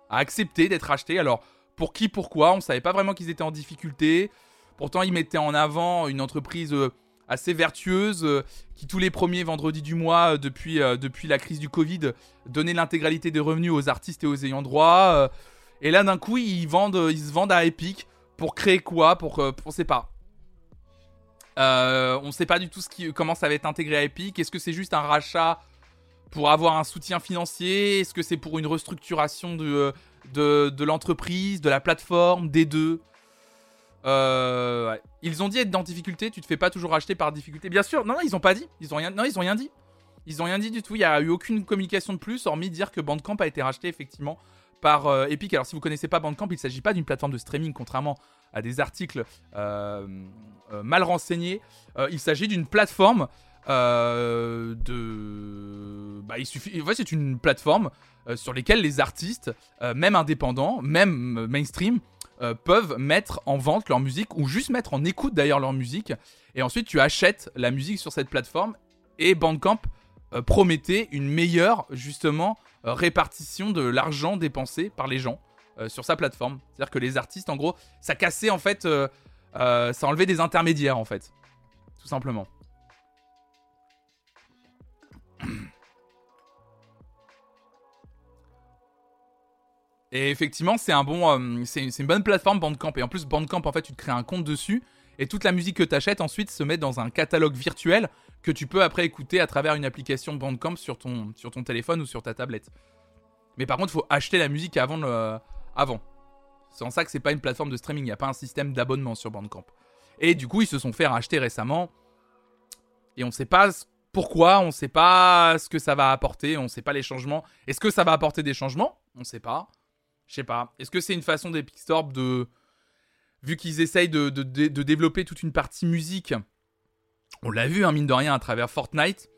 accepté d'être racheté. Alors, pour qui, pourquoi On savait pas vraiment qu'ils étaient en difficulté. Pourtant, ils mettaient en avant une entreprise euh, assez vertueuse euh, qui, tous les premiers vendredis du mois, euh, depuis, depuis la crise du Covid, donnait l'intégralité des revenus aux artistes et aux ayants droit. et là, d'un coup, ils, vendent, ils se vendent à Epic pour créer quoi pour, On sait pas. on sait pas du tout ce qui, comment ça va être intégré à Epic. Est-ce que c'est juste un rachat pour avoir un soutien financier? Est-ce que c'est pour une restructuration de, de, de l'entreprise, de la plateforme, des deux? Euh, Ils ont dit être dans difficulté, tu te fais pas toujours acheter par difficulté. Bien sûr, non, ils ont pas dit. Ils ont rien, non, ils rien dit. Ils ont rien dit du tout. Il y a eu aucune communication de plus, hormis dire que Bandcamp a été racheté effectivement par euh, Epic. Alors si vous connaissez pas Bandcamp, il s'agit pas d'une plateforme de streaming, contrairement à des articles euh, mal renseignés. il s'agit d'une plateforme euh, de. Bah, il suffit. En c'est une plateforme euh, sur laquelle les artistes, euh, même indépendants, même mainstream, peuvent mettre en vente leur musique ou juste mettre en écoute d'ailleurs leur musique. Et ensuite, tu achètes la musique sur cette plateforme. Et Bandcamp promettait une meilleure, justement, répartition de l'argent dépensé par les gens sur sa plateforme. C'est-à-dire que les artistes, en gros, ça cassait en fait. ça enlevait des intermédiaires en fait. Tout simplement. Et effectivement, c'est un bon, euh, c'est une bonne plateforme Bandcamp. Et en plus, Bandcamp, en fait, tu te crées un compte dessus et toute la musique que tu achètes ensuite se met dans un catalogue virtuel que tu peux après écouter à travers une application Bandcamp sur ton, sur ton téléphone ou sur ta tablette. Mais par contre, il faut acheter la musique avant. Avant. C'est en ça que c'est pas une plateforme de streaming. Il n'y a pas un système d'abonnement sur Bandcamp. Et du coup, ils se sont fait racheter récemment. Et on sait pas pourquoi, on sait pas ce que ça va apporter, on sait pas les changements. Est-ce que ça va apporter des changements? On sait pas. Je sais pas. Est-ce que c'est une façon d'Epic Store de. Vu qu'ils essayent de, développer toute une partie musique, on l'a vu, hein, mine de rien, à travers Fortnite.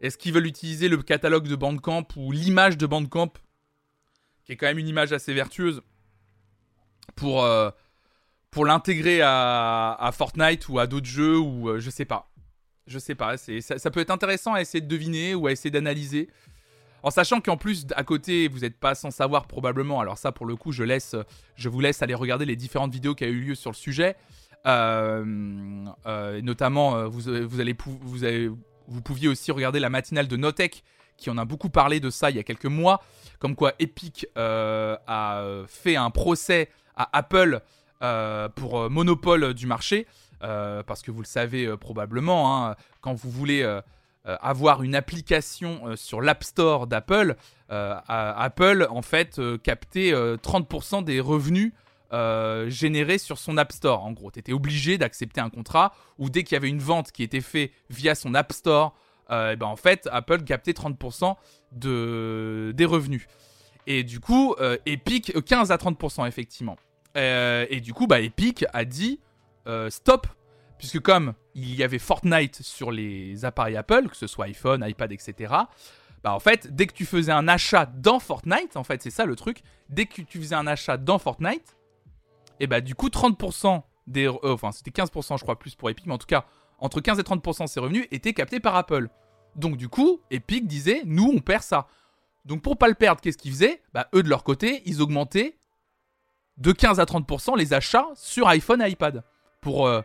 Est-ce qu'ils veulent utiliser le catalogue de Bandcamp ou l'image de Bandcamp, qui est quand même une image assez vertueuse, pour, euh, pour l'intégrer à, Fortnite ou à d'autres jeux ou euh, je sais pas. Je sais pas. Ça peut être intéressant à essayer de deviner ou à essayer d'analyser. En sachant qu'en plus, à côté, vous n'êtes pas sans savoir probablement. Alors ça, pour le coup, je, laisse, je vous laisse aller regarder les différentes vidéos qui ont eu lieu sur le sujet. Euh, euh, notamment, euh, vous, allez, vous, pouviez aussi regarder la matinale de Notech, qui en a beaucoup parlé de ça il y a quelques mois. Comme quoi Epic a fait un procès à Apple pour monopole du marché. parce que vous le savez probablement, hein, quand vous voulez avoir une application euh, sur l'App Store d'Apple, euh, Apple en fait captait 30% des revenus générés sur son App Store. En gros, tu étais obligé d'accepter un contrat où dès qu'il y avait une vente qui était faite via son App Store, ben en fait, Apple captait 30% de, des revenus. Et du coup, Epic, 15 à 30% effectivement. et du coup, bah, Epic a dit stop, puisque comme il y avait Fortnite sur les appareils Apple, que ce soit iPhone, iPad, etc. Bah en fait, dès que tu faisais un achat dans Fortnite, en fait c'est ça le truc, dès que tu faisais un achat dans Fortnite, et bah du coup 30% des... Euh, enfin c'était 15% je crois plus pour Epic, mais en tout cas entre 15 et 30% de ses revenus étaient captés par Apple. Donc du coup, Epic disait, nous on perd ça. Donc pour pas le perdre, qu'est-ce qu'ils faisaient? Bah eux de leur côté, ils augmentaient de 15 à 30% les achats sur iPhone et iPad. Pour... Euh,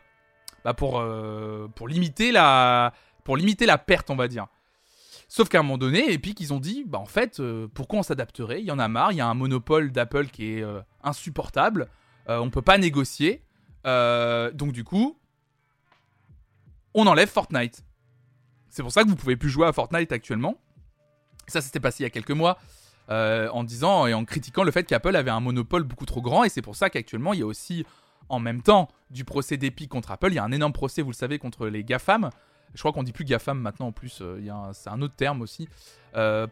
bah, pour, euh, pour, limiter la, perte, on va dire. Sauf qu'à un moment donné, Epic, ils ont dit, bah en fait, euh, pourquoi on s'adapterait? Il y en a marre, il y a un monopole d'Apple qui est euh, insupportable, on peut pas négocier. donc du coup, on enlève Fortnite. C'est pour ça que vous pouvez plus jouer à Fortnite actuellement. Ça, c'était passé il y a quelques mois. en disant et en critiquant le fait qu'Apple avait un monopole beaucoup trop grand et c'est pour ça qu'actuellement il y a aussi en même temps du procès d'Epic contre Apple. Il y a un énorme procès, vous le savez, contre les GAFAM. Je crois qu'on dit plus GAFAM maintenant en plus, c'est un autre terme aussi.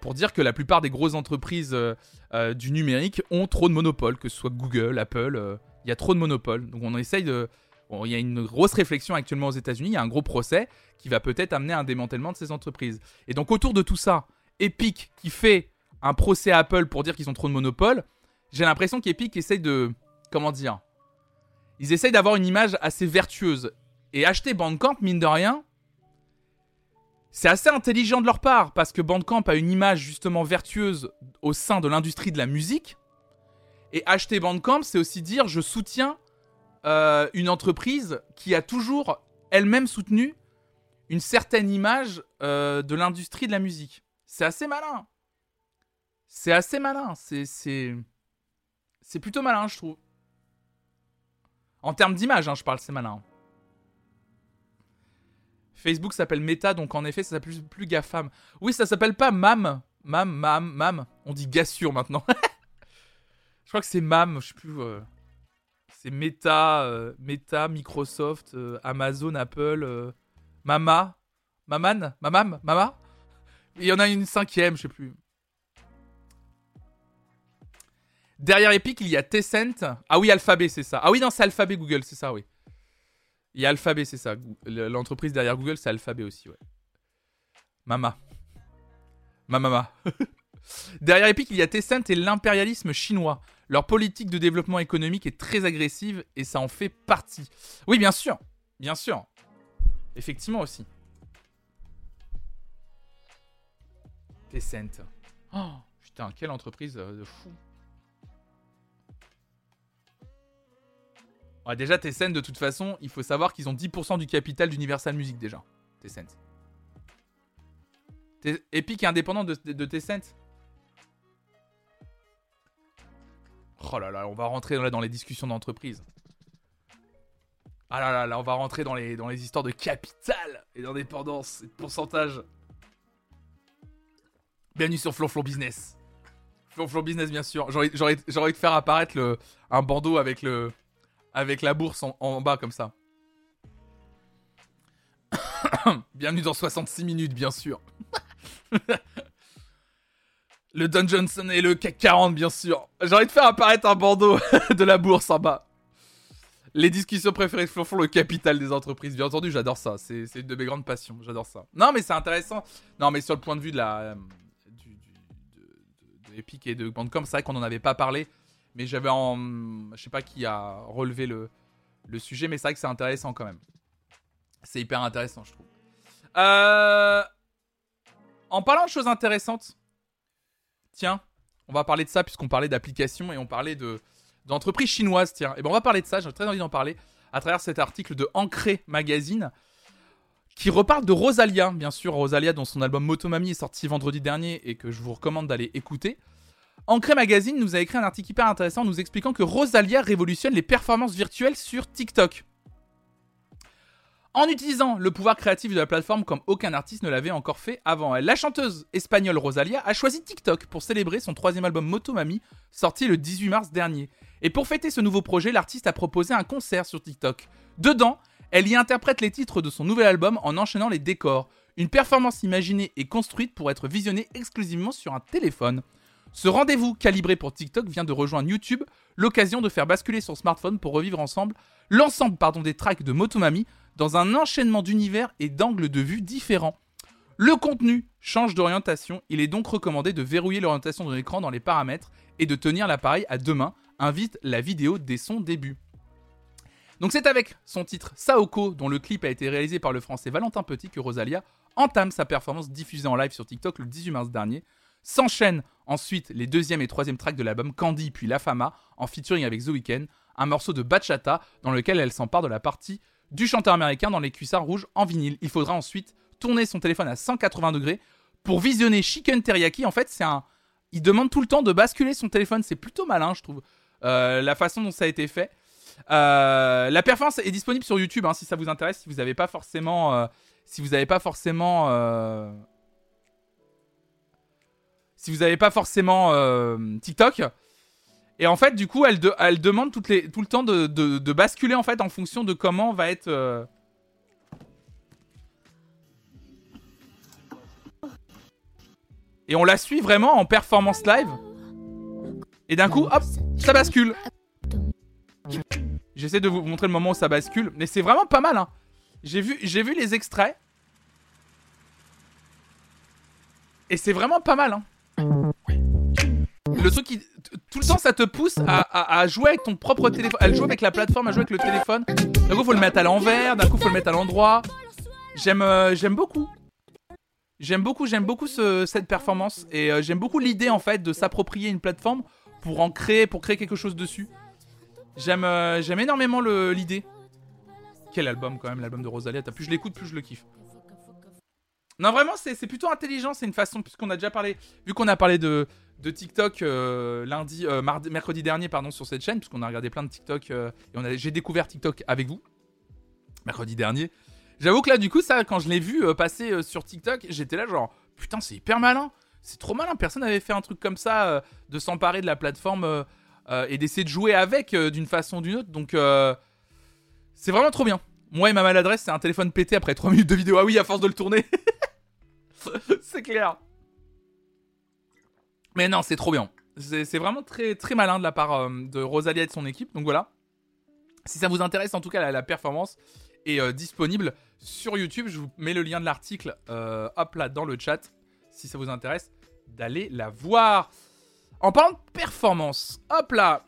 pour dire que la plupart des grosses entreprises du numérique ont trop de monopoles, que ce soit Google, Apple, il y a trop de monopoles. Donc on essaye de, il y a une grosse réflexion actuellement aux États-Unis, il y a un gros procès qui va peut-être amener un démantèlement de ces entreprises. Et donc autour de tout ça, Epic qui fait un procès à Apple pour dire qu'ils ont trop de monopole, j'ai l'impression qu'Epic essaye de... Comment dire Ils essayent d'avoir une image assez vertueuse. Et acheter Bandcamp, mine de rien, c'est assez intelligent de leur part, parce que Bandcamp a une image justement vertueuse au sein de l'industrie de la musique. Et acheter Bandcamp, c'est aussi dire je soutiens euh, une entreprise qui a toujours elle-même soutenu une certaine image euh, de l'industrie de la musique. C'est assez malin. C'est assez malin. C'est, plutôt malin, je trouve. En termes d'image, hein, je parle, c'est malin. Facebook s'appelle Meta, donc en effet, ça s'appelle plus, GAFAM. Oui, ça s'appelle pas MAM. MAM, MAM, MAM. On dit Gassure maintenant. je crois que c'est MAM, je sais plus. Euh, c'est Meta, euh, Meta, Microsoft, euh, Amazon, Apple, Mama, Maman, Mamam, Mama? Il y en a une cinquième, je sais plus. Derrière Epic, il y a Tencent. Ah oui, Alphabet, c'est ça. Ah oui, non, c'est Alphabet Google, c'est ça, oui. Il y a Alphabet, c'est ça. L'entreprise derrière Google, c'est Alphabet aussi, ouais. Mama. Mamama. derrière Epic, il y a Tencent et l'impérialisme chinois. Leur politique de développement économique est très agressive et ça en fait partie. Oui, bien sûr. Bien sûr. Effectivement aussi. Tencent. Oh, putain, quelle entreprise euh, de fou. Déjà, Tencent, de toute façon, il faut savoir qu'ils ont 10% du capital d'Universal Music déjà. Tencent. Epic est indépendant de, de Oh là là, on va rentrer dans, les discussions d'entreprise. Ah là là là, on va rentrer dans les, histoires de capital et d'indépendance et de pourcentage. Bienvenue sur Flonflon Business. Flonflon Business, bien sûr. J'aurais envie de faire apparaître un bandeau avec, le, avec la bourse en, bas comme ça. Bienvenue dans 66 minutes, bien sûr. Le Don Johnson et le CAC 40, bien sûr. J'ai envie de faire apparaître un bandeau de la bourse en bas. Les discussions préférées de Flonflon, le capital des entreprises. Bien entendu, j'adore ça. C'est une de mes grandes passions. J'adore ça. Non, mais c'est intéressant. Non, mais sur le point de vue de la. Euh, du, de, Epic et de Bandcamp, c'est vrai qu'on n'en avait pas parlé. Mais j'avais en. Je sais pas qui a relevé le, le sujet, mais c'est vrai que c'est intéressant quand même. C'est hyper intéressant, je trouve. Euh, en parlant de choses intéressantes, tiens, on va parler de ça puisqu'on parlait d'applications et on parlait de d'entreprises chinoises, tiens. Et ben on va parler de ça, j'ai très envie d'en parler à travers cet article de Ancré Magazine qui reparle de Rosalia, bien sûr, Rosalia dont son album Motomami est sorti vendredi dernier et que je vous recommande d'aller écouter. Ancré Magazine nous a écrit un article hyper intéressant nous expliquant que Rosalia révolutionne les performances virtuelles sur TikTok en utilisant le pouvoir créatif de la plateforme comme aucun artiste ne l'avait encore fait avant elle. La chanteuse espagnole Rosalia a choisi TikTok pour célébrer son troisième album Motomami, sorti le 18 mars dernier. Et pour fêter ce nouveau projet, l'artiste a proposé un concert sur TikTok. Dedans, elle y interprète les titres de son nouvel album en enchaînant les décors. Une performance imaginée et construite pour être visionnée exclusivement sur un téléphone. Ce rendez-vous calibré pour TikTok vient de rejoindre YouTube, l'occasion de faire basculer son smartphone pour revivre ensemble l'ensemble des tracks de Motomami dans un enchaînement d'univers et d'angles de vue différents. Le contenu change d'orientation, il est donc recommandé de verrouiller l'orientation de l'écran dans les paramètres et de tenir l'appareil à deux mains, invite la vidéo dès son début. Donc c'est avec son titre Saoko, dont le clip a été réalisé par le français Valentin Petit, que Rosalia entame sa performance diffusée en live sur TikTok le 18 mars dernier. S'enchaînent ensuite les deuxième et troisième tracks de l'album Candy puis La Fama en featuring avec The Weeknd, un morceau de bachata dans lequel elle s'empare de la partie du chanteur américain dans les cuissards rouges en vinyle. Il faudra ensuite tourner son téléphone à 180 degrés pour visionner Chicken Teriyaki. En fait, c'est un. Il demande tout le temps de basculer son téléphone. C'est plutôt malin, je trouve, euh, la façon dont ça a été fait. Euh, la performance est disponible sur YouTube hein, si ça vous intéresse. Si vous n'avez pas forcément, euh, si vous n'avez pas forcément, si vous n'avez pas forcément euh, TikTok. Et en fait, du coup, elle, demande tout le temps de, basculer en fait en fonction de comment va être. Euh, Et on la suit vraiment en performance live. Et d'un coup, hop, ça bascule. J'essaie de vous montrer le moment où ça bascule, mais c'est vraiment pas mal. Hein. J'ai vu, j'ai vu les extraits. Et c'est vraiment pas mal. Hein. Le truc qui. Tout le temps, ça te pousse à, jouer avec ton propre téléphone. À jouer avec la plateforme, à jouer avec le téléphone. D'un coup, faut le mettre à l'envers. D'un coup, faut le mettre à l'endroit. J'aime euh, beaucoup. J'aime beaucoup, j'aime beaucoup cette performance. Et euh, j'aime beaucoup l'idée, en fait, de s'approprier une plateforme pour en créer, pour créer quelque chose dessus. J'aime euh, j'aime énormément l'idée. Quel album, quand même, l'album de Rosalia. Plus je l'écoute, plus je le kiffe. Non, vraiment, c'est plutôt intelligent. C'est une façon, puisqu'on a déjà parlé, vu qu'on a parlé de, de TikTok euh, lundi, euh, mercredi dernier, pardon, sur cette chaîne, puisqu'on a regardé plein de TikTok euh, et j'ai découvert TikTok avec vous mercredi dernier. J'avoue que là, du coup, ça, quand je l'ai vu passer sur TikTok, j'étais là genre putain, c'est hyper malin, c'est trop malin. Personne n'avait fait un truc comme ça, de s'emparer de la plateforme et d'essayer de jouer avec d'une façon ou d'une autre. Donc, c'est vraiment trop bien. Moi et ma maladresse, c'est un téléphone pété après 3 minutes de vidéo. Ah oui, à force de le tourner. c'est clair. Mais non, c'est trop bien. C'est vraiment très, très malin de la part euh, de Rosalia et de son équipe. Donc voilà. Si ça vous intéresse, en tout cas, la, performance est euh, disponible sur YouTube. Je vous mets le lien de l'article, euh, hop là, dans le chat. Si ça vous intéresse, d'aller la voir. En parlant de performance, hop là,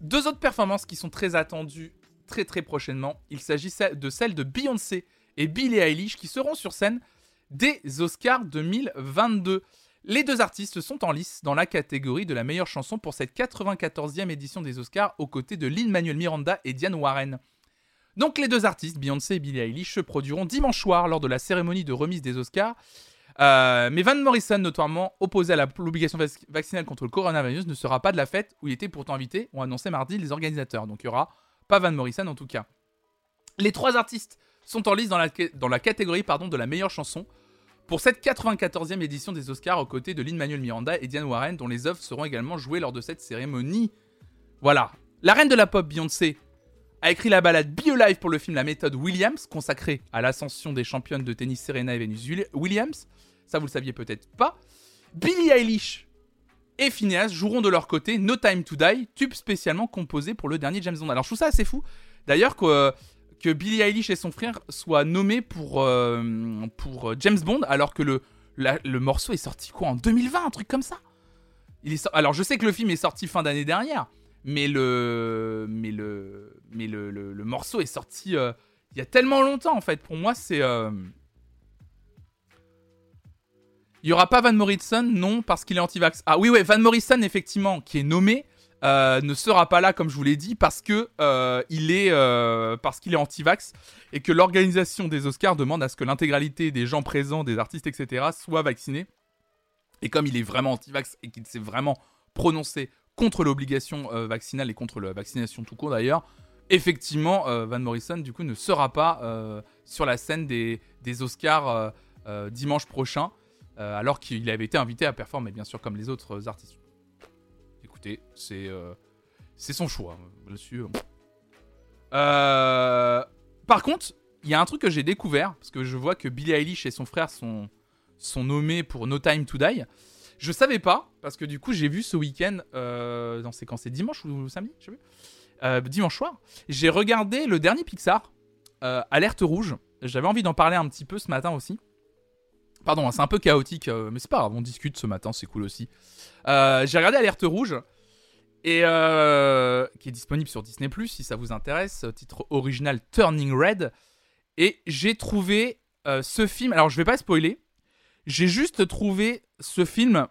deux autres performances qui sont très attendues très très prochainement. Il s'agit de celles de Beyoncé et Billie Eilish qui seront sur scène des Oscars 2022. Les deux artistes sont en lice dans la catégorie de la meilleure chanson pour cette 94e édition des Oscars aux côtés de Lin-Manuel Miranda et Diane Warren. Donc les deux artistes, Beyoncé et Billie Eilish, se produiront dimanche soir lors de la cérémonie de remise des Oscars. Euh, mais Van Morrison, notamment opposé à l'obligation vaccinale contre le coronavirus, ne sera pas de la fête où il était pourtant invité, ont annoncé mardi les organisateurs. Donc il n'y aura pas Van Morrison en tout cas. Les trois artistes sont en lice dans la, catégorie pardon, de la meilleure chanson pour cette 94e édition des Oscars aux côtés de Lin-Manuel Miranda et Diane Warren, dont les œuvres seront également jouées lors de cette cérémonie. Voilà. La reine de la pop, Beyoncé, a écrit la balade Be Alive pour le film La méthode Williams, consacrée à l'ascension des championnes de tennis Serena et Venus Williams. Ça, vous le saviez peut-être pas. Billie Eilish et Phineas joueront de leur côté No Time to Die, tube spécialement composé pour le dernier James Bond. Alors, je trouve ça assez fou. D'ailleurs, que que Billie Eilish et son frère soient nommés pour, euh, pour euh, James Bond, alors que le, le morceau est sorti quoi en 2020, un truc comme ça Alors je sais que le film est sorti fin d'année dernière, mais le, mais le, mais le, le, morceau est sorti euh, il y a tellement longtemps en fait. Pour moi, c'est. Il y aura pas Van Morrison, non, parce qu'il est anti-vax. Ah oui, ouais, Van Morrison, effectivement, qui est nommé, euh, ne sera pas là, comme je vous l'ai dit, euh, euh, parce qu'il est anti-vax et que l'organisation des Oscars demande à ce que l'intégralité des gens présents, des artistes, etc., soient vaccinés. Et comme il est vraiment anti-vax et qu'il s'est vraiment prononcé contre l'obligation vaccinale et contre la vaccination tout court d'ailleurs, effectivement, Van Morrison du coup ne sera pas sur la scène des Oscars dimanche prochain, alors qu'il avait été invité à performer, bien sûr, comme les autres artistes c'est euh, c'est son choix là-dessus. Euh. Euh, par contre, il y a un truc que j'ai découvert parce que je vois que Billie Eilish et son frère sont nommés pour No Time to Die. Je savais pas parce que du coup j'ai vu ce week-end dans c'est quand? C'est dimanche ou samedi, je sais dimanche soir, j'ai regardé le dernier Pixar, Alerte Rouge. J'avais envie d'en parler un petit peu ce matin aussi. Pardon, hein, c'est un peu chaotique, mais c'est pas grave, on discute ce matin, c'est cool aussi. j'ai regardé Alerte Rouge et euh, qui est disponible sur Disney ⁇ si ça vous intéresse, titre original Turning Red. Et j'ai trouvé euh, ce film, alors je vais pas spoiler, j'ai juste trouvé ce film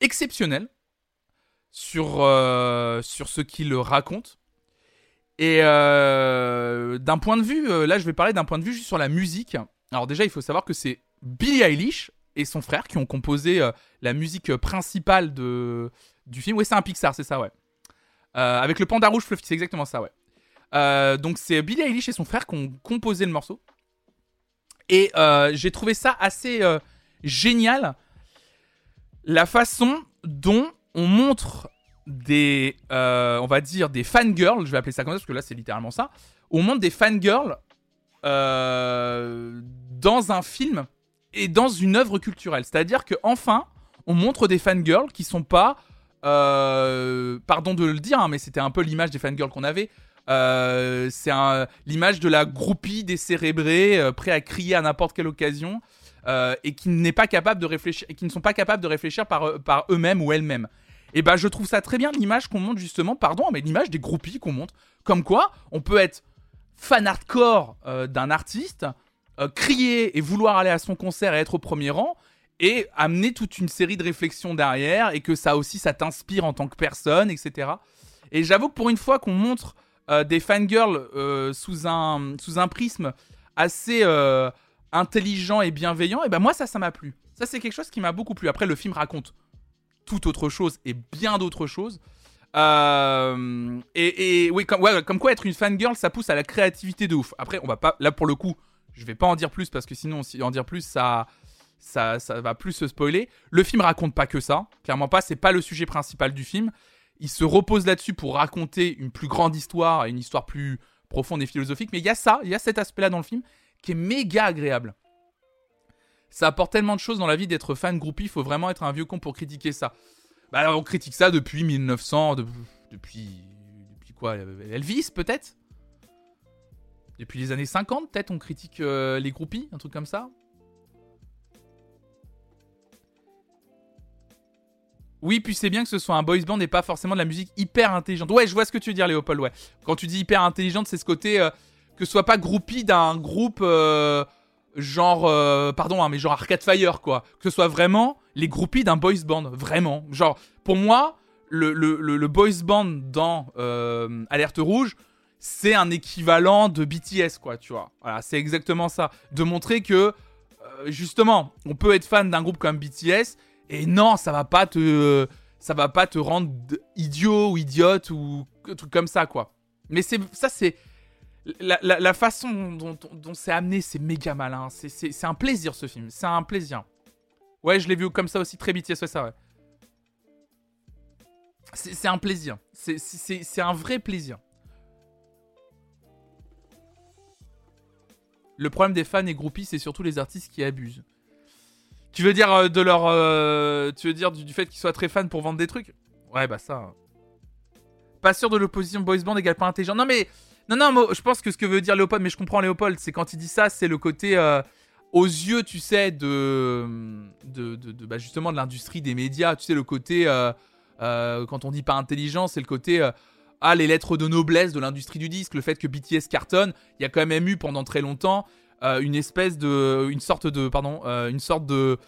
exceptionnel sur, euh, sur ce qu'il raconte. Et d'un point de vue, là je vais parler d'un point de vue juste sur la musique. Alors déjà il faut savoir que c'est Billie Eilish et son frère qui ont composé la musique principale de, du film. Oui, c'est un Pixar, c'est ça, ouais. Euh, avec le panda rouge fluffy, c'est exactement ça, ouais. Euh, donc c'est Billy Eilish et son frère qui ont composé le morceau. Et euh, j'ai trouvé ça assez génial. La façon dont on montre des, on va dire, des fangirls, je vais appeler ça comme ça parce que là c'est littéralement ça. On montre des fangirls dans un film est dans une œuvre culturelle. C'est-à-dire que enfin, on montre des fangirls qui sont pas, euh, pardon de le dire, hein, mais c'était un peu l'image des fangirls qu'on avait. Euh, c'est l'image de la groupie décérébrée, euh, prêt à crier à n'importe quelle occasion, et qui n'est pas capable de réfléchir, qui ne sont pas capables de réfléchir par, eux-mêmes ou elles-mêmes. Et ben, je trouve ça très bien l'image qu'on montre justement, pardon, mais l'image des groupies qu'on montre, comme quoi on peut être fan hardcore d'un artiste, crier et vouloir aller à son concert et être au premier rang, et amener toute une série de réflexions derrière et que ça aussi ça t'inspire en tant que personne, etc. Et j'avoue que pour une fois qu'on montre euh, des fangirls euh, sous, un, sous un prisme assez euh, intelligent et bienveillant, et ben moi ça, ça m'a plu. Ça c'est quelque chose qui m'a beaucoup plu. Après le film raconte tout autre chose et bien d'autres choses. et, oui, comme, comme quoi être une fangirl, ça pousse à la créativité de ouf. Après, on va pas, là pour le coup, je vais pas en dire plus parce que sinon, si en dire plus, ça, ça, va plus se spoiler. Le film raconte pas que ça, clairement pas, c'est pas le sujet principal du film. Il se repose là-dessus pour raconter une plus grande histoire, une histoire plus profonde et philosophique, mais il y a ça, il y a cet aspect-là dans le film qui est méga agréable. Ça apporte tellement de choses dans la vie d'être fan groupie, il faut vraiment être un vieux con pour critiquer ça. Bah on critique ça depuis 1900, depuis depuis quoi Elvis peut-être? Depuis les années 50 peut-être on critique euh, les groupies, un truc comme ça? Oui, puis c'est bien que ce soit un boys band et pas forcément de la musique hyper intelligente. Ouais, je vois ce que tu veux dire, Léopold. Ouais. Quand tu dis hyper intelligente, c'est ce côté euh, que ce soit pas groupie d'un groupe euh, genre, euh, pardon, hein, mais genre Arcade Fire, quoi. Que ce soit vraiment les groupies d'un boys band, vraiment. Genre, pour moi, le, boys band dans Alerte Rouge, c'est un équivalent de BTS, quoi, tu vois. Voilà, c'est exactement ça. De montrer que, justement, on peut être fan d'un groupe comme BTS et non, ça va pas te, va pas te rendre idiot ou idiote ou truc comme ça, quoi. Mais c'est ça, c'est la, façon dont, c'est amené, c'est méga malin. C'est un plaisir ce film, c'est un plaisir. Ouais, je l'ai vu comme ça aussi, très BTS, ouais, ça, ouais. C'est un plaisir. C'est un vrai plaisir. Le problème des fans et groupies, c'est surtout les artistes qui abusent. Tu veux dire euh, de leur, euh, tu veux dire du, fait qu'ils soient très fans pour vendre des trucs? Ouais, bah ça. Hein. Pas sûr de l'opposition boys band égale pas intelligent. Non mais, non non, je pense que ce que veut dire Léopold, mais je comprends Léopold, c'est quand il dit ça, c'est le côté euh, aux yeux, tu sais, de, de, de, bah, justement de l'industrie des médias. Tu sais le côté quand on dit pas intelligent, c'est le côté ah les lettres de noblesse de l'industrie du disque, le fait que BTS cartonne, il y a quand même eu pendant très longtemps euh, une espèce de, une sorte de, pardon, euh, une sorte de,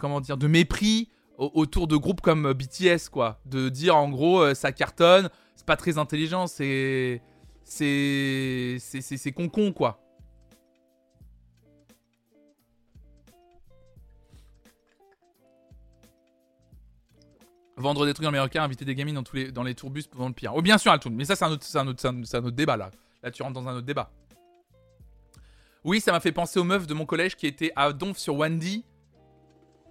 comment dire, de mépris autour de groupes comme BTS, quoi. De dire en gros, euh, ça cartonne, c'est pas très intelligent, c'est, c'est, c'est, con con, quoi. Vendre des trucs américains, inviter des gamines dans, tous les, dans les tourbus pendant le pire. Oh, bien sûr, Altoon, mais ça, c'est un, autre, un, autre, un autre débat, là. Là, tu rentres dans un autre débat. Oui, ça m'a fait penser aux meufs de mon collège qui étaient à Donf sur Wandy.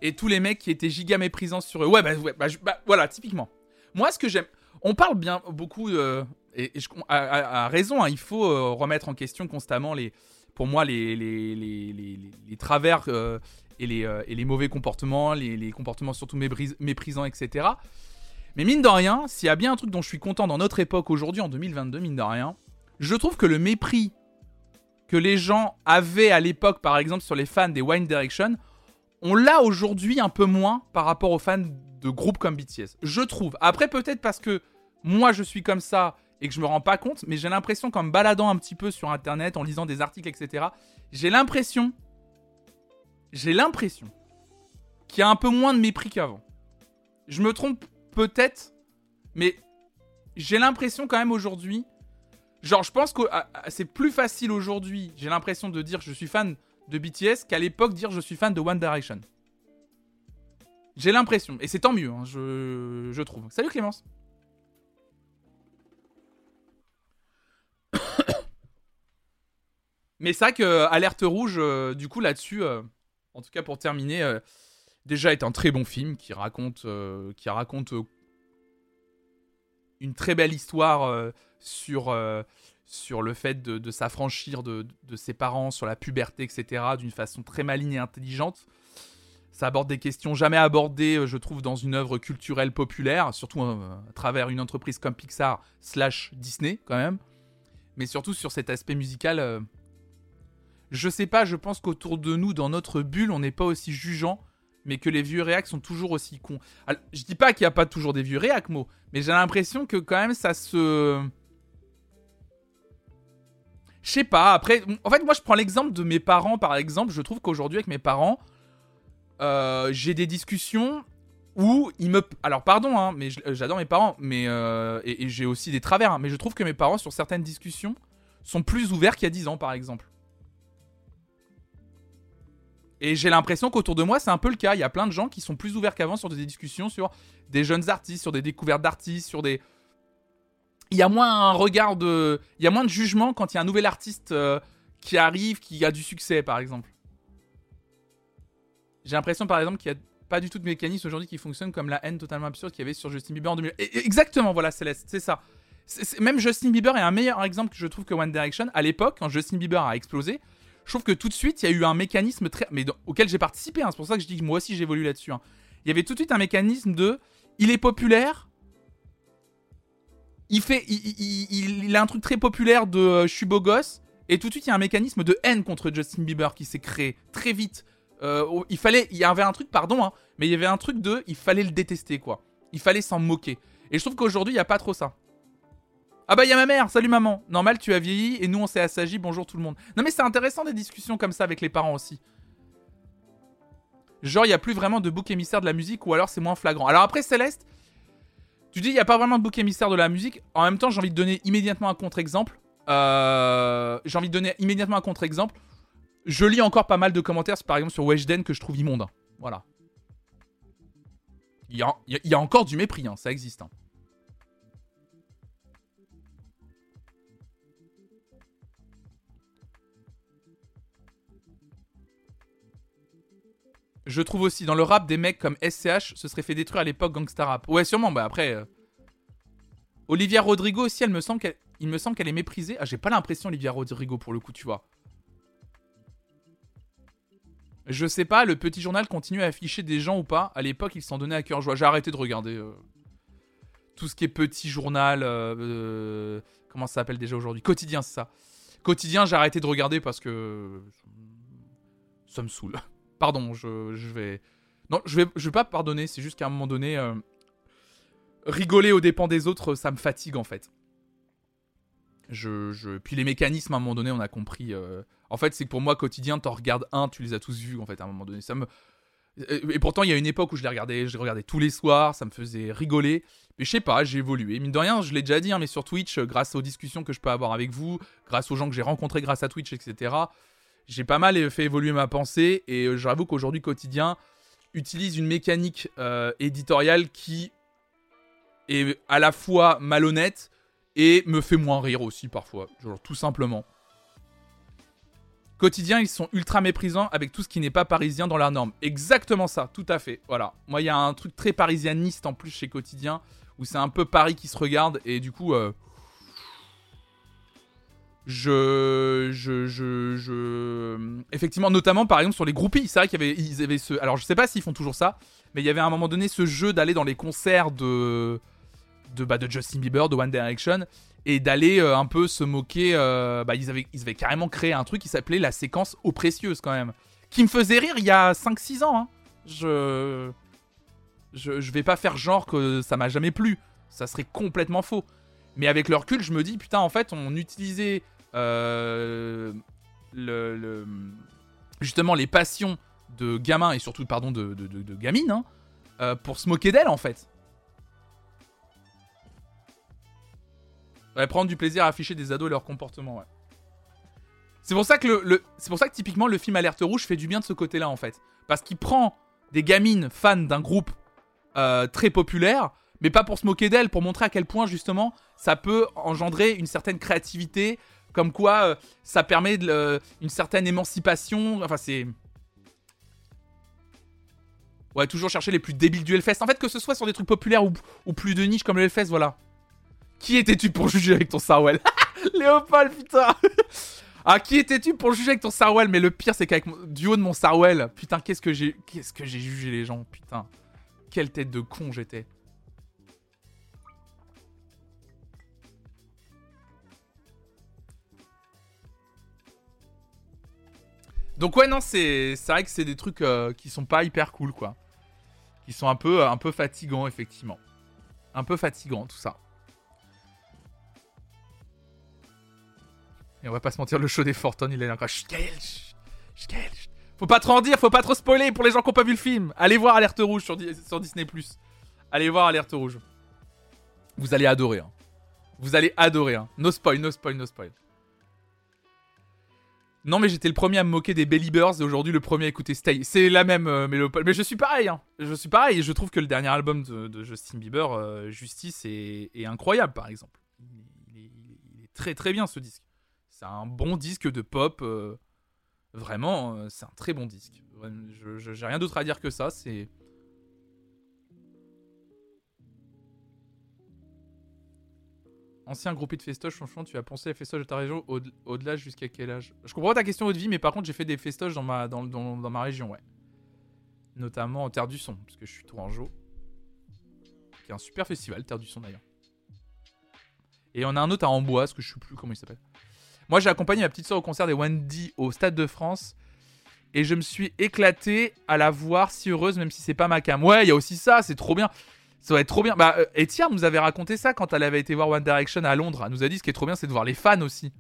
Et tous les mecs qui étaient giga méprisants sur eux. Ouais, bah, bah, bah voilà, typiquement. Moi, ce que j'aime. On parle bien beaucoup, euh, et, à, raison, hein, il faut euh, remettre en question constamment les, pour moi les, les, les, travers euh, et, les, et les mauvais comportements, les, comportements surtout méprisants, etc. Mais mine de rien, s'il y a bien un truc dont je suis content dans notre époque aujourd'hui, en 2022, mine de rien, je trouve que le mépris que les gens avaient à l'époque, par exemple, sur les fans des Wine Direction, on l'a aujourd'hui un peu moins par rapport aux fans de groupes comme BTS. Je trouve. Après, peut-être parce que moi, je suis comme ça et que je me rends pas compte, mais j'ai l'impression qu'en me baladant un petit peu sur Internet, en lisant des articles, etc., j'ai l'impression, j'ai l'impression qu'il y a un peu moins de mépris qu'avant. Je me trompe peut-être, mais j'ai l'impression quand même aujourd'hui Genre, je pense que ah, ah, c'est plus facile aujourd'hui, j'ai l'impression de dire je suis fan de BTS qu'à l'époque dire je suis fan de One Direction. J'ai l'impression, et c'est tant mieux, hein, je, je trouve. Salut Clémence. Mais ça que euh, Alerte Rouge, euh, du coup là-dessus, euh, en tout cas pour terminer, déjà est un très bon film qui raconte, qui raconte une très belle histoire sur, euh, sur le fait de, s'affranchir de, ses parents, sur la puberté, etc., d'une façon très maligne et intelligente. Ça aborde des questions jamais abordées, euh, je trouve, dans une œuvre culturelle populaire, surtout euh, à travers une entreprise comme Pixar slash Disney, quand même. Mais surtout sur cet aspect musical. Je sais pas, je pense qu'autour de nous, dans notre bulle, on n'est pas aussi jugeant, mais que les vieux réacs sont toujours aussi cons. Alors, je dis pas qu'il n'y a pas toujours des vieux réacs, moi, mais j'ai l'impression que quand même ça se je sais pas, après, en fait, moi je prends l'exemple de mes parents par exemple. Je trouve qu'aujourd'hui, avec mes parents, euh, j'ai des discussions où ils me. Alors, pardon, hein, mais j'adore mes parents, mais. Euh, et, j'ai aussi des travers, hein, mais je trouve que mes parents, sur certaines discussions, sont plus ouverts qu'il y a 10 ans par exemple. Et j'ai l'impression qu'autour de moi, c'est un peu le cas. Il y a plein de gens qui sont plus ouverts qu'avant sur des discussions sur des jeunes artistes, sur des découvertes d'artistes, sur des il y a moins un regard de. Il y a moins de jugement quand il y a un nouvel artiste euh, qui arrive, qui a du succès, par exemple. J'ai l'impression, par exemple, qu'il n'y a pas du tout de mécanisme aujourd'hui qui fonctionne comme la haine totalement absurde qu'il y avait sur Justin Bieber en 2000. exactement, voilà, Céleste, c'est ça. même Justin Bieber est un meilleur exemple que je trouve que One Direction. À l'époque, quand Justin Bieber a explosé, je trouve que tout de suite, il y a eu un mécanisme très. Mais auquel j'ai participé, hein, c'est pour ça que je dis que moi aussi j'évolue là-dessus. Hein. Il y avait tout de suite un mécanisme de. Il est populaire, il fait, il, a un truc très populaire de euh, je suis beau gosse, et tout de suite il y a un mécanisme de haine contre Justin Bieber qui s'est créé très vite. Euh, il fallait, il y avait un truc, pardon, hein, mais il y avait un truc de, il fallait le détester quoi. Il fallait s'en moquer. Et je trouve qu'aujourd'hui il y a pas trop ça. Ah bah il y a ma mère, salut maman. Normal, tu as vieilli et nous on s'est assagi, bonjour tout le monde. Non mais c'est intéressant des discussions comme ça avec les parents aussi. Genre il y a plus vraiment de bouc émissaire de la musique ou alors c'est moins flagrant. Alors après Céleste, tu dis, il n'y a pas vraiment de bouc émissaire de la musique. En même temps, j'ai envie de donner immédiatement un contre-exemple. Euh, j'ai envie de donner immédiatement un contre-exemple. Je lis encore pas mal de commentaires, par exemple sur Weshden, que je trouve immonde. Voilà. Il y a, encore du mépris, hein, ça existe. Hein. Je trouve aussi dans le rap des mecs comme SCH se seraient fait détruire à l'époque Gangsta Rap. Ouais, sûrement, bah après. Euh, Olivia Rodrigo aussi, elle me semble qu'elle, il me semble qu'elle est méprisée. Ah, j'ai pas l'impression, Olivia Rodrigo, pour le coup, tu vois. Je sais pas, le petit journal continue à afficher des gens ou pas. À l'époque, il s'en donnait à cœur joie. J'ai arrêté de regarder euh, tout ce qui est petit journal. Euh, comment ça s'appelle déjà aujourd'hui? Quotidien, c'est ça. Quotidien, j'ai arrêté de regarder parce que. Ça me saoule. Pardon, je, vais. Non, je vais, je vais pas pardonner, c'est juste qu'à un moment donné, euh, rigoler aux dépens des autres, ça me fatigue en fait. Je, je... Puis les mécanismes, à un moment donné, on a compris. Euh, en fait, c'est que pour moi, quotidien, t'en regardes un, tu les as tous vus en fait, à un moment donné. Ça me. Et pourtant, il y a une époque où je les regardais, je les regardais tous les soirs, ça me faisait rigoler. Mais je sais pas, j'ai évolué. Mine de rien, je l'ai déjà dit, hein, mais sur Twitch, euh, grâce aux discussions que je peux avoir avec vous, grâce aux gens que j'ai rencontrés grâce à Twitch, etc., j'ai pas mal fait évoluer ma pensée et euh, j'avoue qu'aujourd'hui quotidien utilise une mécanique euh, éditoriale qui est à la fois malhonnête et me fait moins rire aussi parfois, genre tout simplement. Quotidien, ils sont ultra méprisants avec tout ce qui n'est pas parisien dans la norme. Exactement ça, tout à fait. Voilà. Moi, il y a un truc très parisianiste en plus chez Quotidien, où c'est un peu Paris qui se regarde, et du coup, euh, je, je, je, effectivement, notamment par exemple sur les groupies, c'est vrai qu'il y avait, ils avaient ce, alors je sais pas s'ils font toujours ça, mais il y avait à un moment donné ce jeu d'aller dans les concerts de, de, bah, de Justin Bieber, de One Direction, et d'aller euh, un peu se moquer. Euh, bah, ils avaient, ils avaient carrément créé un truc qui s'appelait la séquence aux précieuses quand même, qui me faisait rire il y a 5-6 ans. Hein. Je, je, je vais pas faire genre que ça m'a jamais plu, ça serait complètement faux. Mais avec le recul, je me dis, putain, en fait, on utilisait euh, justement les passions de gamins et surtout pardon de, gamines hein, euh, pour se moquer d'elle en fait. prendre du plaisir à afficher des ados et leur comportement. C'est pour ça que typiquement le film Alerte Rouge fait du bien de ce côté-là en fait, parce qu'il prend des gamines fans d'un groupe euh, très populaire, mais pas pour se moquer d'elle, pour montrer à quel point justement ça peut engendrer une certaine créativité, comme quoi, euh, ça permet de, une certaine émancipation. Enfin, c'est. Ouais, toujours chercher les plus débiles du Hellfest. En fait, que ce soit sur des trucs populaires ou, plus de niche comme le Hellfest, voilà. Qui étais-tu pour juger avec ton Sarwell Léopold, putain Ah, qui étais-tu pour juger avec ton Sarwell Mais le pire, c'est qu'avec du haut de mon Sarwell, putain, qu'est-ce que j'ai qu'est-ce que j'ai jugé les gens, putain. Quelle tête de con j'étais. Donc ouais non c'est vrai que c'est des trucs euh, qui sont pas hyper cool quoi. Qui sont un peu un peu fatigants effectivement. Un peu fatigants tout ça. Et on va pas se mentir, le show des Fortune, il est encore. Faut pas trop en dire, faut pas trop spoiler pour les gens qui ont pas vu le film. Allez voir Alerte Rouge sur, sur Disney+. Allez voir Alerte Rouge. Vous allez adorer. Hein. Vous allez adorer. Hein. No spoil, no spoil, no spoil. Non, mais j'étais le premier à me moquer des Belly Birds et aujourd'hui le premier à écouter Stay. C'est la même, euh, mais, mais, je suis pareil. Hein. Je suis pareil et je trouve que le dernier album de, Justin Bieber, euh, Justice, est, incroyable par exemple. Il est, très très bien ce disque. C'est un bon disque de pop. Euh, vraiment, c'est un très bon disque. Je j'ai rien d'autre à dire que ça. C'est Ancien groupie de festoches, franchement, tu as pensé à festoches de ta région au-delà jusqu'à quel âge? Je comprends ta question haute vie, mais par contre, j'ai fait des festoches dans ma, dans, dans, ma région, ouais. Notamment en Terre du Son, parce que je suis Tourangeau. Qui est un super festival, Terre du Son d'ailleurs. Et on a un autre à Amboise, que je sais plus comment il s'appelle. Moi, j'ai accompagné ma petite soeur au concert des Wendy au Stade de France. Et je me suis éclaté à la voir si heureuse, même si c'est pas ma cam. Ouais, il y a aussi ça, c'est trop bien. Ça va être trop bien. Bah, euh, Etienne nous avait raconté ça quand elle avait été voir One Direction à Londres. Elle nous a dit ce qui est trop bien, c'est de voir les fans aussi.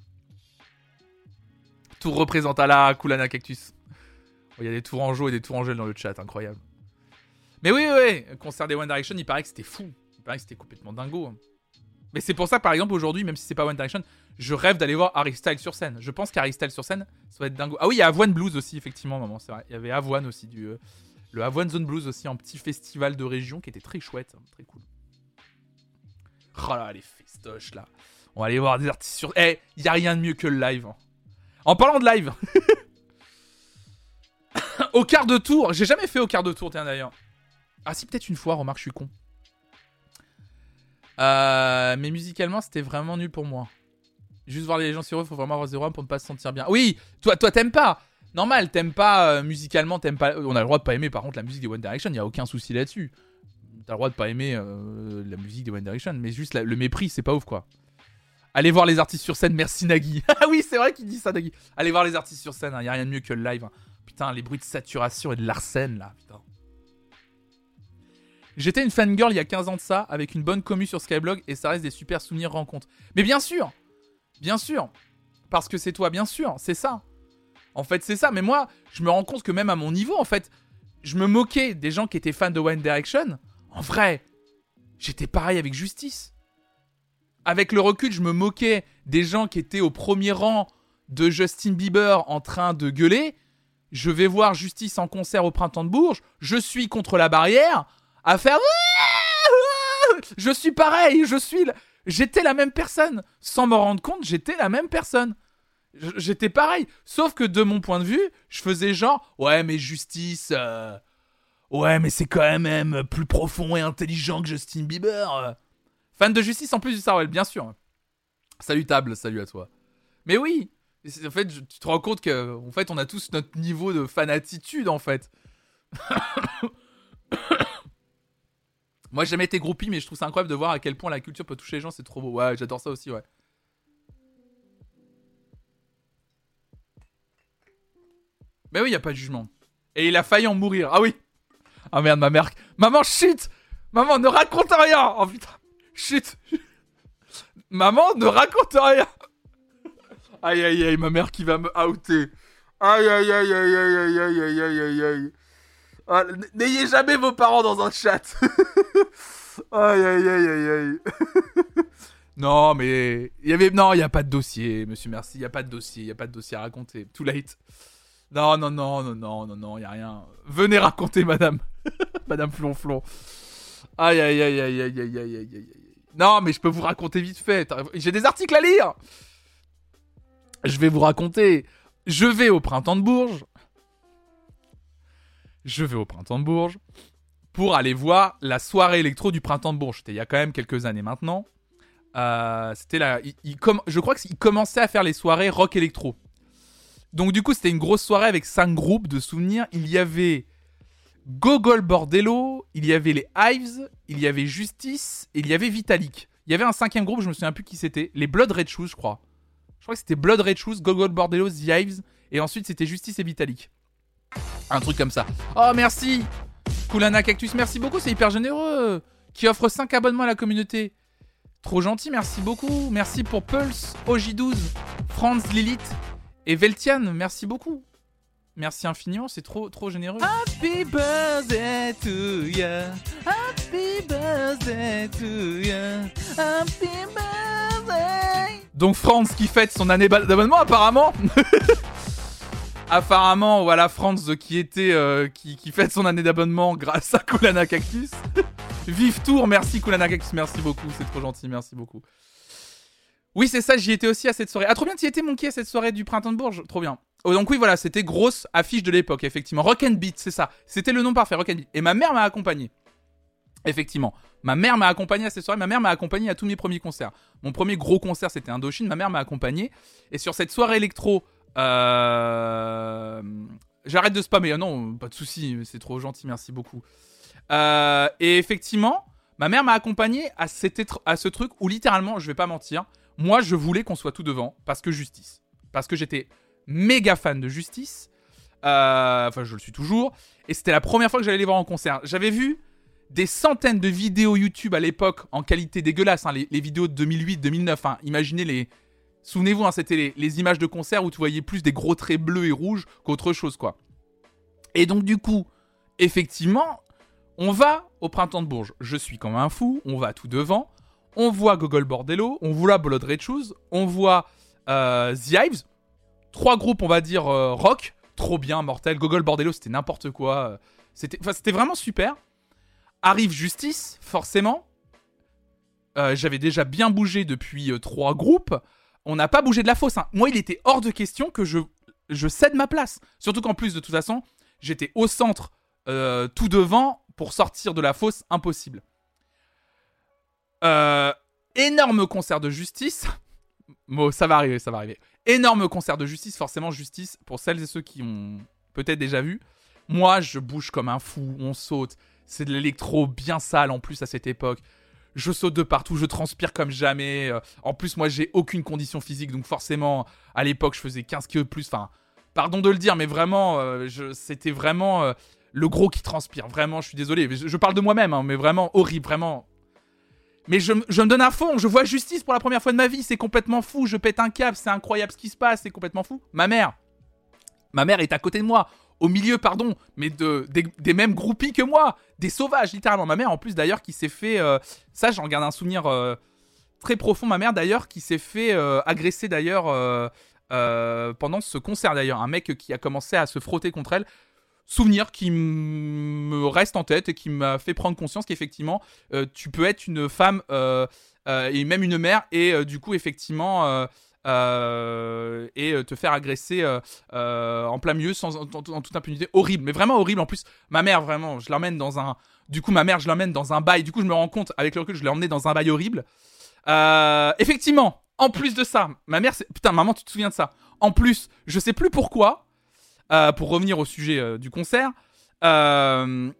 Tout représente à la Kulana Cactus. Il y a des Tourangeaux et des Tourangelles dans le chat, incroyable. Mais oui, oui, oui, concert des One Direction, il paraît que c'était fou. Il paraît que c'était complètement dingo. Hein. Mais c'est pour ça, par exemple, aujourd'hui, même si c'est pas One Direction, je rêve d'aller voir Harry Styles sur scène. Je pense qu'Harry Styles sur scène, ça va être dingo. Ah oui, il y a Avoine Blues aussi, effectivement, maman, c'est vrai. Il y avait Avoine aussi, du, euh, le Avoine Zone Blues aussi, un petit festival de région qui était très chouette, hein, très cool. Oh là, les festoches là. On va aller voir des artistes sur. Eh, il y a rien de mieux que le live. Hein. En parlant de live. au quart de tour, j'ai jamais fait au quart de tour, tiens d'ailleurs. Ah si, peut-être une fois, remarque, je suis con. Euh, mais musicalement, c'était vraiment nul pour moi. Juste voir les gens sur eux, faut vraiment avoir 0 pour ne pas se sentir bien. Oui, toi, toi, t'aimes pas normal, t'aimes pas euh, musicalement, t'aimes pas. On a le droit de pas aimer par contre la musique des One Direction, y a aucun souci là-dessus. T'as le droit de pas aimer euh, la musique des One Direction, mais juste le mépris, c'est pas ouf quoi. Allez voir les artistes sur scène, merci Nagui. ah oui, c'est vrai qu'il dit ça, Nagui. Allez voir les artistes sur scène, hein, y a rien de mieux que le live. Hein. Putain, les bruits de saturation et de l'arsène là, putain. J'étais une fangirl il y a 15 ans de ça, avec une bonne commu sur Skyblog, et ça reste des super souvenirs rencontres. Mais bien sûr Bien sûr Parce que c'est toi, bien sûr, c'est ça. En fait, c'est ça. Mais moi, je me rends compte que même à mon niveau, en fait, je me moquais des gens qui étaient fans de One Direction. En vrai, j'étais pareil avec Justice. Avec le recul, je me moquais des gens qui étaient au premier rang de Justin Bieber en train de gueuler. Je vais voir Justice en concert au printemps de Bourges. Je suis contre la barrière à faire. Je suis pareil. Je suis. J'étais la même personne. Sans me rendre compte, j'étais la même personne. J'étais pareil. Sauf que de mon point de vue, je faisais genre, ouais, mais justice. Euh, ouais, mais c'est quand même plus profond et intelligent que Justin Bieber. Fan de justice en plus du Sarwell, bien sûr. Salutable, salut à toi. Mais oui, en fait, tu te rends compte que, en fait, on a tous notre niveau de fanatitude, en fait. Moi, j'ai jamais été groupie, mais je trouve ça incroyable de voir à quel point la culture peut toucher les gens. C'est trop beau. Ouais, j'adore ça aussi, ouais. Mais oui, il a pas de jugement. Et il a failli en mourir. Ah oui. Ah merde, ma mère. Maman, chut Maman, ne raconte rien Oh putain. Chut Maman, ne raconte rien Aïe aïe aïe, ma mère qui va me outer. Aïe aïe aïe aïe aïe aïe aïe aïe aïe aïe aïe. Ah, N'ayez jamais vos parents dans un chat. aïe aïe aïe aïe aïe. non, mais y avait non, il y a pas de dossier, monsieur merci, il y a pas de dossier, il y a pas de dossier à raconter. Too late. Non, non, non, non, non, non, non, y a rien. Venez raconter, madame. madame Flonflon. Aïe, aïe, aïe, aïe, aïe, aïe, aïe, aïe, aïe. Non, mais je peux vous raconter vite fait. J'ai des articles à lire. Je vais vous raconter. Je vais au printemps de Bourges. Je vais au printemps de Bourges pour aller voir la soirée électro du printemps de Bourges. C'était il y a quand même quelques années maintenant. Euh, c'était là. Je crois qu'il commençait à faire les soirées rock électro. Donc du coup, c'était une grosse soirée avec cinq groupes de souvenirs. Il y avait Gogol Bordello, il y avait les Hives, il y avait Justice, et il y avait Vitalik. Il y avait un cinquième groupe, je me souviens plus qui c'était. Les Blood Red Shoes, je crois. Je crois que c'était Blood Red Shoes, Gogol Bordello, The Hives, et ensuite c'était Justice et Vitalik. Un truc comme ça. Oh merci Kulana Cactus, merci beaucoup, c'est hyper généreux. Qui offre 5 abonnements à la communauté. Trop gentil, merci beaucoup. Merci pour Pulse, OJ12, Franz Lilith et Veltian, merci beaucoup. Merci infiniment, c'est trop trop généreux. Happy birthday to ya. Happy birthday to ya. Happy birthday. Donc Franz qui fête son année d'abonnement apparemment. apparemment, voilà Franz qui était euh, qui, qui fête son année d'abonnement grâce à Kulana Cactus. Vive Tour, merci Kulana Cactus, merci beaucoup, c'est trop gentil, merci beaucoup. Oui, c'est ça, j'y étais aussi à cette soirée. Ah, trop bien, tu y étais, Monkey, à cette soirée du Printemps de Bourges Trop bien. Oh, donc oui, voilà, c'était grosse affiche de l'époque, effectivement. Rock and Beat, c'est ça. C'était le nom parfait, Rock and Beat. Et ma mère m'a accompagné. Effectivement. Ma mère m'a accompagné à cette soirée. Ma mère m'a accompagné à tous mes premiers concerts. Mon premier gros concert, c'était Indochine. Ma mère m'a accompagné. Et sur cette soirée électro, euh... j'arrête de spammer. Ah non, pas de souci, c'est trop gentil, merci beaucoup. Euh... Et effectivement, ma mère m'a accompagné à, à ce truc où littéralement, je vais pas mentir, moi je voulais qu'on soit tout devant parce que justice. Parce que j'étais méga fan de Justice. Euh, enfin, je le suis toujours. Et c'était la première fois que j'allais les voir en concert. J'avais vu des centaines de vidéos YouTube à l'époque en qualité dégueulasse, hein, les, vidéos de 2008-2009. Hein. Imaginez les. Souvenez-vous, hein, c'était les, images de concert où tu voyais plus des gros traits bleus et rouges qu'autre chose, quoi. Et donc, du coup, effectivement, on va au printemps de Bourges. Je suis comme un fou, on va tout devant. On voit Gogol Bordello, on voit Blood Red Shoes, on voit euh, The trois groupes, on va dire, euh, rock. Trop bien, mortel. Gogol Bordello, c'était n'importe quoi. Euh, c'était, vraiment super. Arrive Justice, forcément. Euh, j'avais déjà bien bougé depuis trois groupes. On n'a pas bougé de la fosse. Hein. Moi, il était hors de question que je, je cède ma place. Surtout qu'en plus, de toute façon, j'étais au centre, tout devant, pour sortir de la fosse, impossible. Énorme concert de justice. Bon, ça va arriver, ça va arriver. Énorme concert de justice, forcément justice pour celles et ceux qui ont peut-être déjà vu. Moi, je bouge comme un fou, on saute. C'est de l'électro bien sale en plus à cette époque. Je saute de partout, je transpire comme jamais. Euh, en plus, moi, j'ai aucune condition physique, donc forcément, à l'époque, je faisais 15 kg plus. Enfin, pardon de le dire, mais vraiment, euh, c'était vraiment euh, le gros qui transpire. Vraiment, je suis désolé. Je, parle de moi-même, hein, mais vraiment horrible, vraiment mais je, me donne à fond, je vois justice pour la première fois de ma vie, c'est complètement fou, je pète un câble, c'est incroyable ce qui se passe, c'est complètement fou. Ma mère, ma mère est à côté de moi, au milieu, pardon, mais de, des, mêmes groupies que moi, des sauvages, littéralement. Ma mère, en plus d'ailleurs, qui s'est fait, euh, ça j'en garde un souvenir euh, très profond, ma mère d'ailleurs, qui s'est fait euh, agresser d'ailleurs pendant ce concert d'ailleurs, un mec qui a commencé à se frotter contre elle souvenir qui me reste en tête et qui m'a fait prendre conscience qu'effectivement, euh, tu peux être une femme euh, euh, et même une mère et du coup, effectivement, et te faire agresser en plein milieu sans, en, toute impunité. Horrible, mais vraiment horrible. En plus, ma mère, vraiment, je l'emmène dans un. Du coup, ma mère, je l'emmène dans un bail. Du coup, je me rends compte, avec le recul, je l'ai emmené dans un bail horrible. effectivement, en plus de ça, ma mère, putain, maman, tu te souviens de ça? En plus, je sais plus pourquoi, euh, pour revenir au sujet euh, du concert, euh,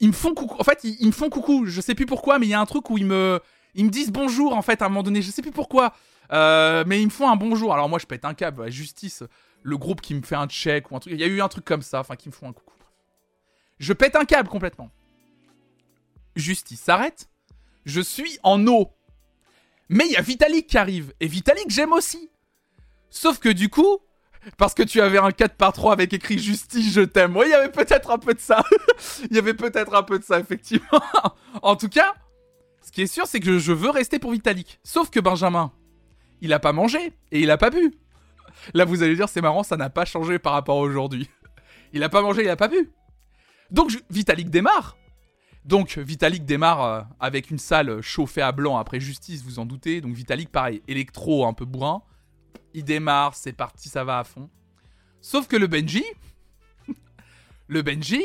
ils me font coucou. En fait, ils, me font coucou. Je sais plus pourquoi, mais il y a un truc où ils me, ils me disent bonjour en fait à un moment donné. Je sais plus pourquoi, mais ils me font un bonjour. Alors moi, je pète un câble. Justice, le groupe qui me fait un check ou un truc. Il y a eu un truc comme ça, enfin qui me font un coucou. Je pète un câble complètement. Justice s'arrête. Je suis en eau. Mais il y a Vitalik qui arrive. Et Vitalik, j'aime aussi. Sauf que du coup, parce que tu avais un 4 par 3 avec écrit justice, je t'aime. Oui, il y avait peut-être un peu de ça. Il y avait peut-être un peu de ça, effectivement. en tout cas, ce qui est sûr, c'est que je veux rester pour Vitalik. Sauf que Benjamin, il a pas mangé et il a pas bu. Là, vous allez dire, c'est marrant, ça n'a pas changé par rapport à aujourd'hui. Il a pas mangé, il a pas bu. Donc, Vitalik démarre. Donc, Vitalik démarre euh, avec une salle chauffée à blanc après justice, vous en doutez. Donc, Vitalik, pareil, électro un peu bourrin il démarre, c'est parti, ça va à fond. Sauf que le Benji, le Benji,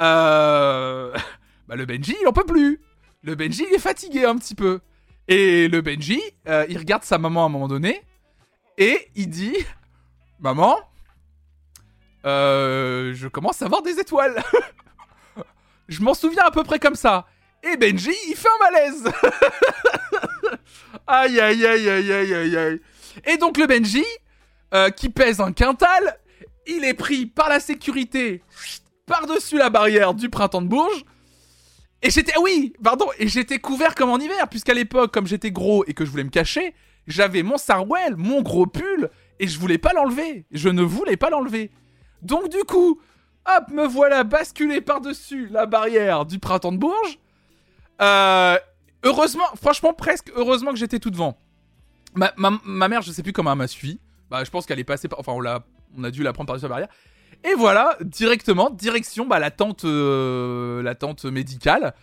euh, bah le Benji, il en peut plus. Le Benji, il est fatigué un petit peu. Et le Benji, euh, il regarde sa maman à un moment donné et il dit Maman, euh, je commence à voir des étoiles. je m'en souviens à peu près comme ça. Et Benji, il fait un malaise. aïe, aïe, aïe, aïe, aïe, aïe, aïe. Et donc le Benji, euh, qui pèse un quintal, il est pris par la sécurité par-dessus la barrière du printemps de Bourges. Et j'étais, oui, pardon, et j'étais couvert comme en hiver, puisqu'à l'époque, comme j'étais gros et que je voulais me cacher, j'avais mon sarwell, mon gros pull, et je voulais pas l'enlever. Je ne voulais pas l'enlever. Donc du coup, hop, me voilà basculé par-dessus la barrière du printemps de Bourges. Euh, heureusement, franchement, presque heureusement que j'étais tout devant. Ma, ma, mère, je sais plus comment elle m'a suivi. Bah, je pense qu'elle est passée par. Enfin, on, a, on a dû la prendre par-dessus la barrière. Et voilà, directement, direction bah, la tente, euh, la tente médicale,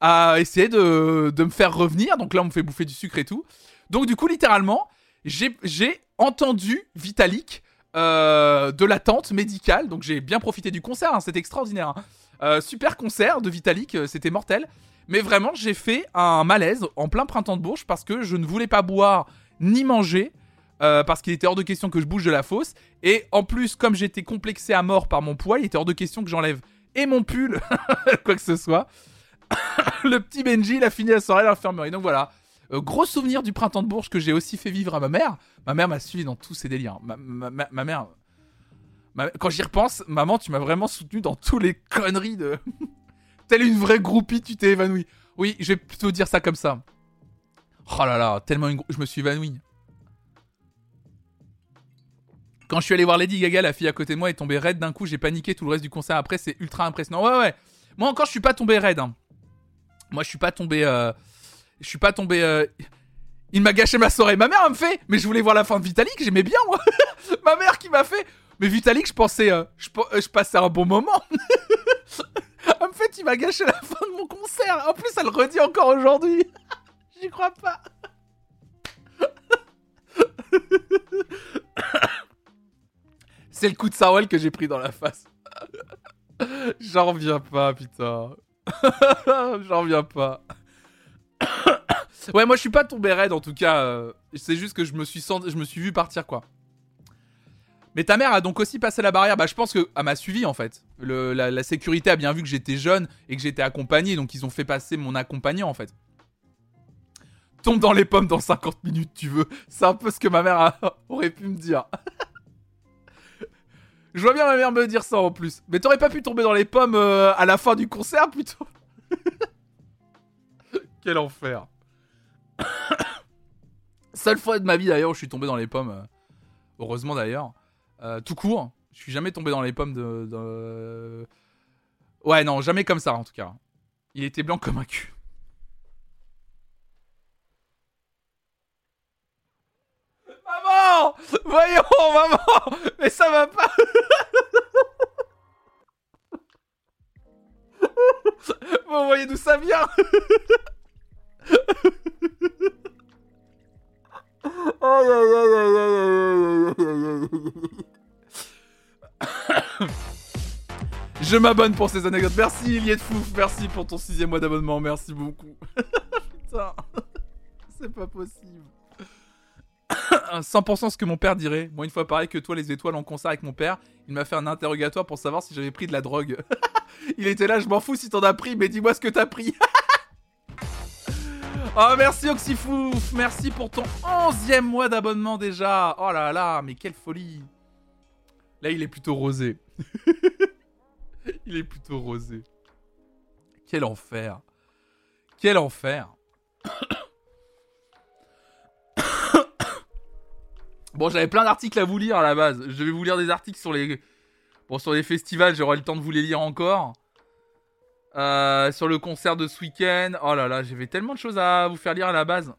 à essayer de, de, me faire revenir. Donc là, on me fait bouffer du sucre et tout. Donc, du coup, littéralement, j'ai entendu Vitalik euh, de la tente médicale. Donc, j'ai bien profité du concert, hein, c'était extraordinaire. Hein. Euh, super concert de Vitalik, c'était mortel. Mais vraiment, j'ai fait un malaise en plein printemps de Bourges parce que je ne voulais pas boire ni manger. Euh, parce qu'il était hors de question que je bouge de la fosse. Et en plus, comme j'étais complexé à mort par mon poids, il était hors de question que j'enlève et mon pull, quoi que ce soit. le petit Benji, il a fini la soirée à l'infirmerie. Donc voilà, euh, gros souvenir du printemps de Bourges que j'ai aussi fait vivre à ma mère. Ma mère m'a suivi dans tous ses délires. Ma, ma, mère. quand j'y repense, maman, tu m'as vraiment soutenu dans tous les conneries de. Telle une vraie groupie, tu t'es évanoui. Oui, je vais plutôt dire ça comme ça. Oh là là, tellement une... je me suis évanoui. Quand je suis allé voir Lady Gaga, la fille à côté de moi est tombée raide d'un coup, j'ai paniqué tout le reste du concert après, c'est ultra impressionnant. Ouais, ouais. Moi encore, je suis pas tombé raide. Hein. Moi, je suis pas tombé. Euh... Je suis pas tombé. Euh... Il m'a gâché ma soirée. Ma mère me fait. Mais je voulais voir la fin de Vitalik, j'aimais bien, moi. ma mère qui m'a fait. Mais Vitalik, je pensais. Euh, je, euh, je, passais un bon moment. en fait, il m'a gâché la fin de mon concert. En plus, elle le redit encore aujourd'hui. J'y crois pas. C'est le coup de Sarwell que j'ai pris dans la face. J'en reviens pas, putain. J'en reviens pas. ouais, moi je suis pas tombé raide en tout cas. Euh, c'est juste que je me suis je me suis vu partir quoi. Mais ta mère a donc aussi passé la barrière. Bah, je pense qu'elle m'a suivi en fait. la, sécurité a bien vu que j'étais jeune et que j'étais accompagné, donc ils ont fait passer mon accompagnant en fait. Tombe dans les pommes dans 50 minutes, tu veux. C'est un peu ce que ma mère aurait pu me dire. Je vois bien ma mère me dire ça en plus. Mais t'aurais pas pu tomber dans les pommes euh, à la fin du concert plutôt? Quel enfer. Seule fois de ma vie d'ailleurs où je suis tombé dans les pommes. Euh, heureusement d'ailleurs. Euh, tout court. Je suis jamais tombé dans les pommes de, Ouais, non, jamais comme ça en tout cas. Il était blanc comme un cul. Voyons, maman Mais ça va pas Vous voyez d'où ça vient Je m'abonne pour ces anecdotes. Merci Iliet de Fouf, merci pour ton sixième mois d'abonnement, merci beaucoup. Putain, c'est pas possible. 100% ce que mon père dirait. Moi, une fois pareil que toi, les étoiles en concert avec mon père, il m'a fait un interrogatoire pour savoir si j'avais pris de la drogue. il était là, je m'en fous si t'en as pris, mais dis-moi ce que t'as pris. oh, merci Oxyfouf, merci pour ton 11e mois d'abonnement déjà. Oh là là, mais quelle folie. Là, il est plutôt rosé. il est plutôt rosé. Quel enfer. Quel enfer. Bon, j'avais plein d'articles à vous lire à la base. Je vais vous lire des articles sur les, bon, sur les festivals. J'aurai le temps de vous les lire encore. Euh, sur le concert de ce week-end. Oh là là, j'avais tellement de choses à vous faire lire à la base.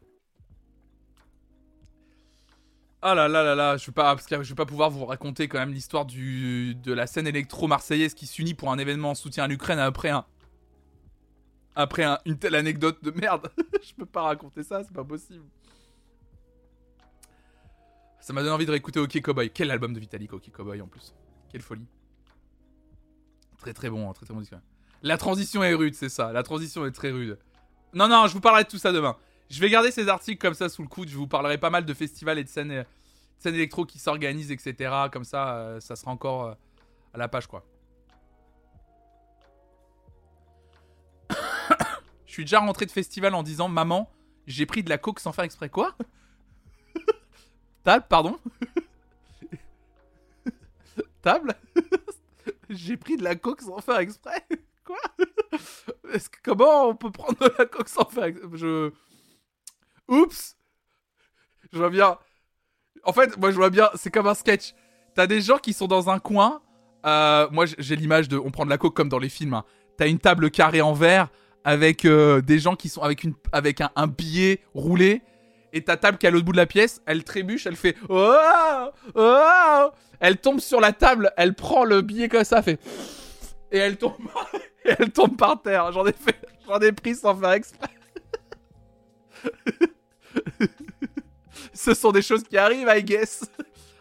Oh là là là là, je vais pas, parce que je vais pas pouvoir vous raconter quand même l'histoire du de la scène électro marseillaise qui s'unit pour un événement en soutien à l'Ukraine après un après une telle anecdote de merde. je peux pas raconter ça, c'est pas possible. Ça m'a donné envie de réécouter OK Cowboy. Quel album de Vitalik, OK Cowboy en plus. Quelle folie. Très très bon, hein, très très bon disque. La transition est rude, c'est ça. La transition est très rude. Non, non, je vous parlerai de tout ça demain. Je vais garder ces articles comme ça sous le coude. Je vous parlerai pas mal de festivals et de scènes, électro qui s'organisent, etc. Comme ça, euh, ça sera encore euh, à la page, quoi. Je suis déjà rentré de festival en disant Maman, j'ai pris de la coke sans faire exprès. Quoi? Table, pardon Table? J'ai pris de la coke sans faire exprès Quoi? Comment on peut prendre de la coke sans faire exprès Je. Oups Je vois bien. En fait, moi je vois bien, c'est comme un sketch. T'as des gens qui sont dans un coin. Euh, moi j'ai l'image de. On prend de la coke comme dans les films. Hein. T'as une table carrée en verre avec euh, des gens qui sont avec un, billet roulé. Et ta table qui est à l'autre bout de la pièce, elle trébuche, elle fait oh, oh Elle tombe sur la table, elle prend le billet comme ça, fait et elle tombe, et elle tombe par terre. J'en ai fait, j'en ai pris sans faire exprès. Ce sont des choses qui arrivent, I guess.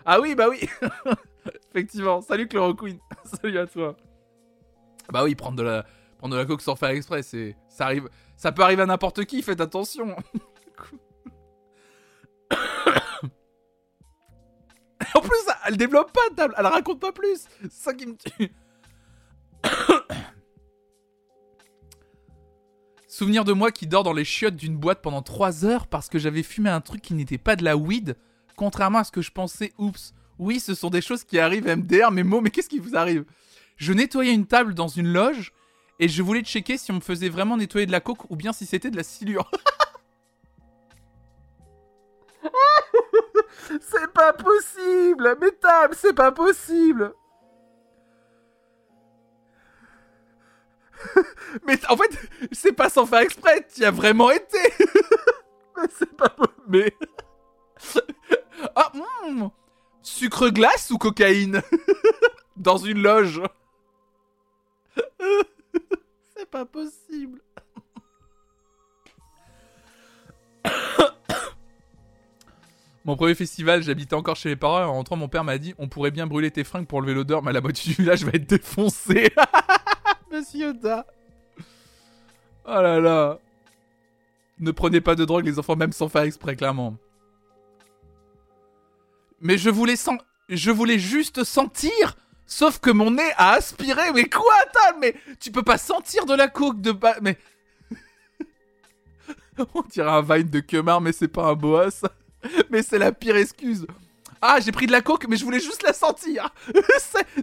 Ah oui, bah oui. Effectivement. Salut Chloroquine. Salut à toi. Bah oui, prendre de la, prendre de la coke sans faire exprès, c'est, ça arrive, ça peut arriver à n'importe qui. Faites attention. en plus, elle développe pas table, elle raconte pas plus. C'est ça qui me tue. Souvenir de moi qui dort dans les chiottes d'une boîte pendant 3 heures parce que j'avais fumé un truc qui n'était pas de la weed, contrairement à ce que je pensais. Oups. Oui, ce sont des choses qui arrivent MDR, mais mots, mais qu'est-ce qui vous arrive? Je nettoyais une table dans une loge et je voulais checker si on me faisait vraiment nettoyer de la coke ou bien si c'était de la silure. c'est pas possible Mais table, c'est pas possible mais en fait, c'est pas sans faire exprès, tu as vraiment été. mais c'est pas. Mais. ah, hmm. Sucre glace ou cocaïne? Dans une loge. c'est pas possible. Mon premier festival, j'habitais encore chez les parents en rentrant, mon père m'a dit On pourrait bien brûler tes fringues pour lever l'odeur, mais la moitié du village va être défoncée. Monsieur Da. Oh là là. Ne prenez pas de drogue, les enfants, même sans faire exprès, clairement. Mais je voulais, je voulais juste sentir Sauf que mon nez a aspiré. Mais quoi, attends, mais tu peux pas sentir de la coke de bas. Mais. On dirait un vine de Kemar, mais c'est pas un boas. mais c'est la pire excuse. Ah, j'ai pris de la coke, mais je voulais juste la sentir.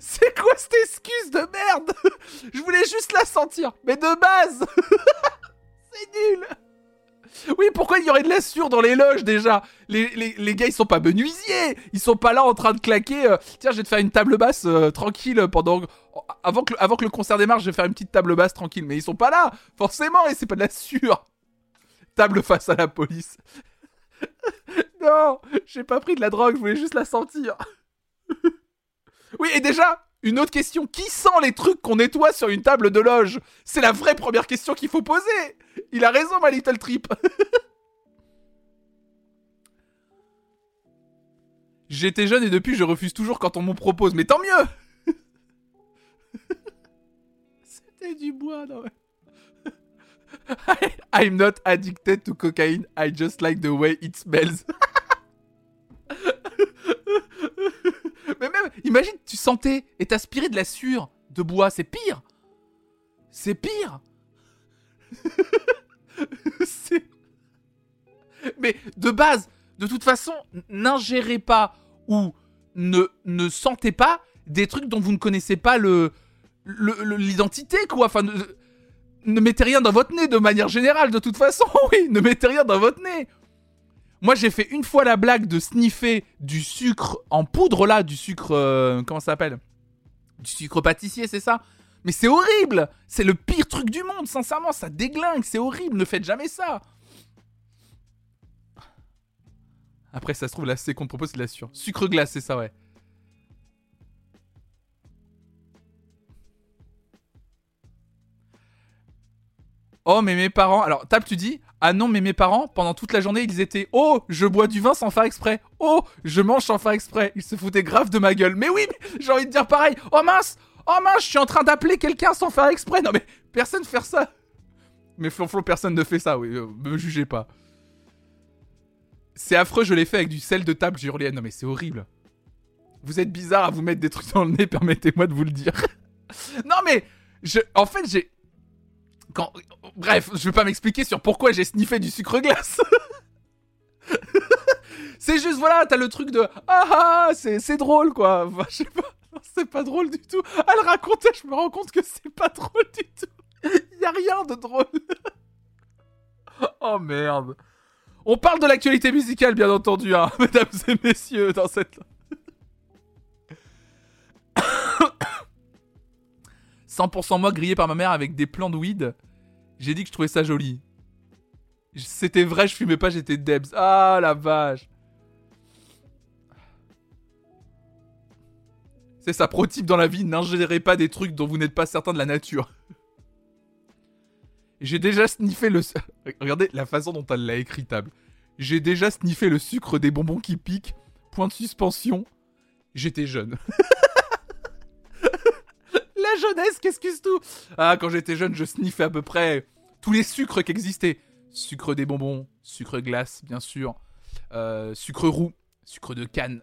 c'est quoi cette excuse de merde? Je voulais juste la sentir, mais de base. c'est nul. Oui, pourquoi il y aurait de la sueur dans les loges déjà? Les, gars, ils sont pas menuisiers. Ils sont pas là en train de claquer. Euh, Tiens, je vais te faire une table basse euh, tranquille pendant. Avant que, avant que le concert démarre, je vais faire une petite table basse tranquille. Mais ils sont pas là, forcément, et c'est pas de la sueur. Table face à la police. Non, j'ai pas pris de la drogue, je voulais juste la sentir. oui, et déjà, une autre question. Qui sent les trucs qu'on nettoie sur une table de loge? C'est la vraie première question qu'il faut poser. Il a raison, ma little trip. J'étais jeune et depuis, je refuse toujours quand on m'en propose. Mais tant mieux C'était du bois, non I'm not addicted to cocaine, I just like the way it smells. Mais même, imagine, tu sentais et t'aspirais de la sueur de bois, c'est pire. C'est pire. Mais de base, de toute façon, n'ingérez pas ou ne, ne sentez pas des trucs dont vous ne connaissez pas le l'identité, quoi. Ne mettez rien dans votre nez de manière générale, de toute façon, oui, ne mettez rien dans votre nez. Moi, j'ai fait une fois la blague de sniffer du sucre en poudre, là, du sucre. Euh, comment ça s'appelle? Du sucre pâtissier, c'est ça? Mais c'est horrible C'est le pire truc du monde, sincèrement, ça déglingue, c'est horrible, ne faites jamais ça Après, ça se trouve, là, c'est qu'on propose, c'est de la sucre. Sucre glace, c'est ça, ouais. Oh, mais mes parents. Alors, tape, tu dis Ah non, mais mes parents, pendant toute la journée, ils étaient Oh, je bois du vin sans faire exprès. Oh, je mange sans faire exprès. Ils se foutaient grave de ma gueule. Mais oui, j'ai envie de dire pareil. Oh mince Oh mince, je suis en train d'appeler quelqu'un sans faire exprès. Non, mais personne fait ça. Mais Flonflon, personne ne fait ça, oui. Euh, me jugez pas. C'est affreux, je l'ai fait avec du sel de table, j'ai hurlé. Non mais c'est horrible. Vous êtes bizarre à vous mettre des trucs dans le nez, permettez-moi de vous le dire. non mais, en fait, j'ai... Bref, je vais pas m'expliquer sur pourquoi j'ai sniffé du sucre glace. c'est juste, voilà, t'as le truc de... Ah, ah c'est drôle, quoi. Enfin, je sais pas, c'est pas drôle du tout. À le raconter, je me rends compte que c'est pas drôle du tout. y a rien de drôle. oh merde. On parle de l'actualité musicale, bien entendu, hein, mesdames et messieurs, dans cette... 100% moi grillé par ma mère avec des plants de weed. J'ai dit que je trouvais ça joli. C'était vrai, je fumais pas, j'étais Debs. Ah la vache. C'est ça, pro-type dans la vie, n'ingérez pas des trucs dont vous n'êtes pas certain de la nature. J'ai déjà sniffé le... Regardez la façon dont elle l'a écrit, table. J'ai déjà sniffé le sucre des bonbons qui piquent. Point de suspension. J'étais jeune. jeunesse, qu'excuse tout Ah, quand j'étais jeune, je sniffais à peu près tous les sucres qui existaient. Sucre des bonbons, sucre glace, bien sûr. Euh, sucre roux, sucre de canne.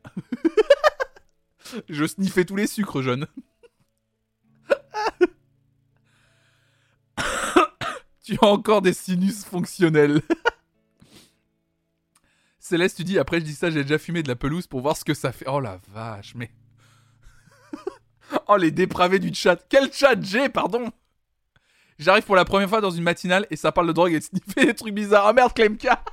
je sniffais tous les sucres, jeune. tu as encore des sinus fonctionnels. Céleste, tu dis, après je dis ça, j'ai déjà fumé de la pelouse pour voir ce que ça fait. Oh la vache, mais... oh les dépravés du chat. Quel chat j'ai, pardon J'arrive pour la première fois dans une matinale et ça parle de drogue et de sniffer des trucs bizarres. Ah merde, Klemka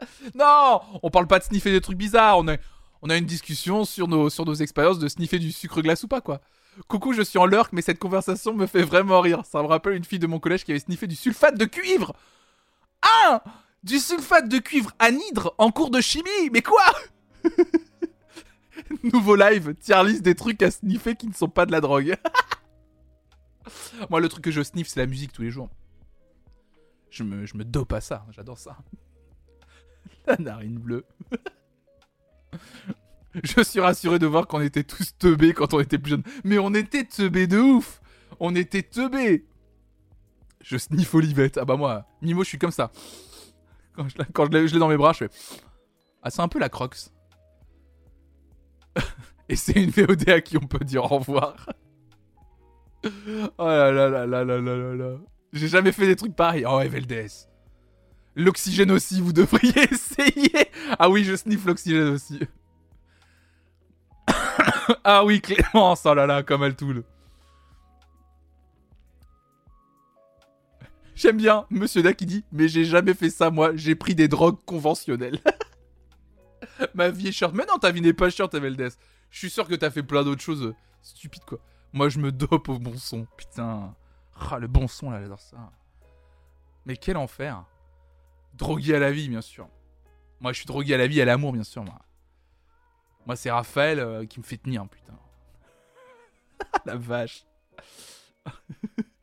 Non On parle pas de sniffer des trucs bizarres, on a, une discussion sur nos, expériences de sniffer du sucre glace ou pas, quoi. Coucou, je suis en lurk, mais cette conversation me fait vraiment rire. Ça me rappelle une fille de mon collège qui avait sniffé du sulfate de cuivre Ah Du sulfate de cuivre anhydre en cours de chimie Mais quoi? Nouveau live, tier list des trucs à sniffer qui ne sont pas de la drogue. Moi, le truc que je sniffe, c'est la musique tous les jours. Je me, dope à ça, j'adore ça. La narine bleue. je suis rassuré de voir qu'on était tous teubés quand on était plus jeunes. Mais on était teubés de ouf On était teubés Je sniffe Olivette. Ah bah moi, Mimo, je suis comme ça. Quand je, quand je l'ai dans mes bras, je fais... Ah, c'est un peu la crocs. Et c'est une VOD à qui on peut dire au revoir. oh là là là là là là là J'ai jamais fait des trucs pareils. Oh, Eveldes. L'oxygène aussi, vous devriez essayer. Ah oui, je sniffe l'oxygène aussi. ah oui, Clémence, oh là là, comme elle toule. J'aime bien Monsieur Da qui dit Mais j'ai jamais fait ça, moi, j'ai pris des drogues conventionnelles. Ma vie est short. Mais non, ta vie n'est pas short, Eveldes. Je suis sûr que t'as fait plein d'autres choses euh, stupides, quoi. Moi, je me dope au bon son. Putain. Ah, le bon son, là, j'adore ça. Mais quel enfer. Drogué à la vie, bien sûr. Moi, je suis drogué à la vie à l'amour, bien sûr, moi. Moi, c'est Raphaël euh, qui me fait tenir, putain. la vache.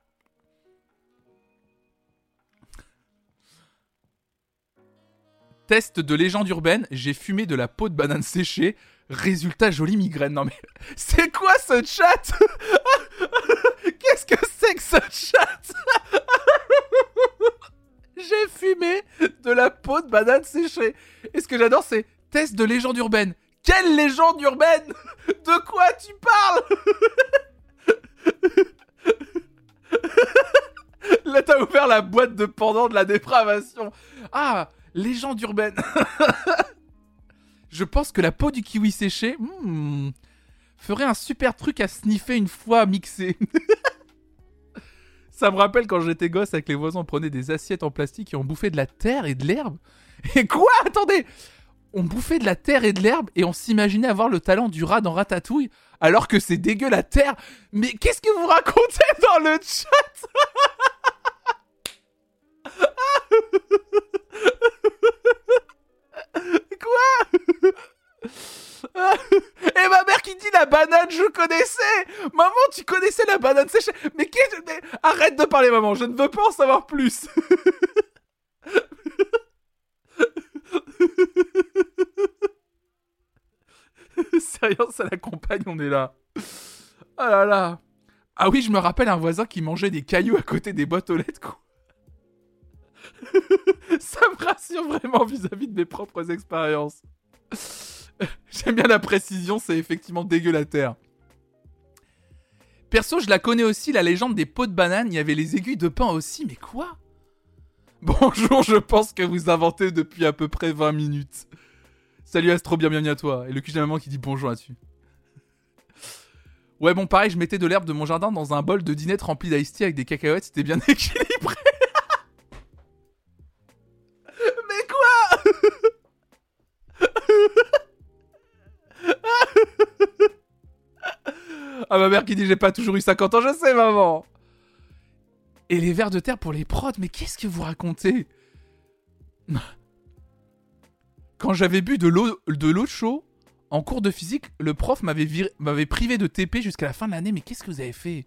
Test de légende urbaine, j'ai fumé de la peau de banane séchée. Résultat, jolie migraine. Non mais, c'est quoi ce chat? Qu'est-ce que c'est que ce chat? J'ai fumé de la peau de banane séchée. Et ce que j'adore, c'est test de légende urbaine. Quelle légende urbaine? De quoi tu parles? Là, t'as ouvert la boîte de pendant de la dépravation. Ah, légende urbaine. Je pense que la peau du kiwi séché hmm, ferait un super truc à sniffer une fois mixé. Ça me rappelle quand j'étais gosse avec les voisins, on prenait des assiettes en plastique et on bouffait de la terre et de l'herbe. Et quoi? Attendez On bouffait de la terre et de l'herbe et on s'imaginait avoir le talent du rat dans Ratatouille alors que c'est dégueu la terre. Mais qu'est-ce que vous racontez dans le chat? Et ma mère qui dit la banane, je connaissais Maman, tu connaissais la banane séchée Mais qu'est-ce... Arrête de parler, maman, je ne veux pas en savoir plus Sérieux, ça l'accompagne, on est là. Ah là là. Ah oui, je me rappelle un voisin qui mangeait des cailloux à côté des boîtes aux lettres, quoi. ça me rassure vraiment vis-à-vis de mes propres expériences. J'aime bien la précision, c'est effectivement dégueulasse. Perso, je la connais aussi, la légende des pots de banane. Il y avait les aiguilles de pain aussi, mais quoi? Bonjour, je pense que vous inventez depuis à peu près 20 minutes. Salut Astro, bienvenue à toi. Et le cul de maman qui dit bonjour là-dessus. Ouais, bon, pareil, je mettais de l'herbe de mon jardin dans un bol de dinette rempli d'ice avec des cacahuètes, c'était bien équilibré. Ah, ma mère qui dit j'ai pas toujours eu 50 ans, je sais, maman. Et les vers de terre pour les prods, mais qu'est-ce que vous racontez? Quand j'avais bu de l'eau de en cours de physique, le prof m'avait privé de TP jusqu'à la fin de l'année. Mais qu'est-ce que vous avez fait?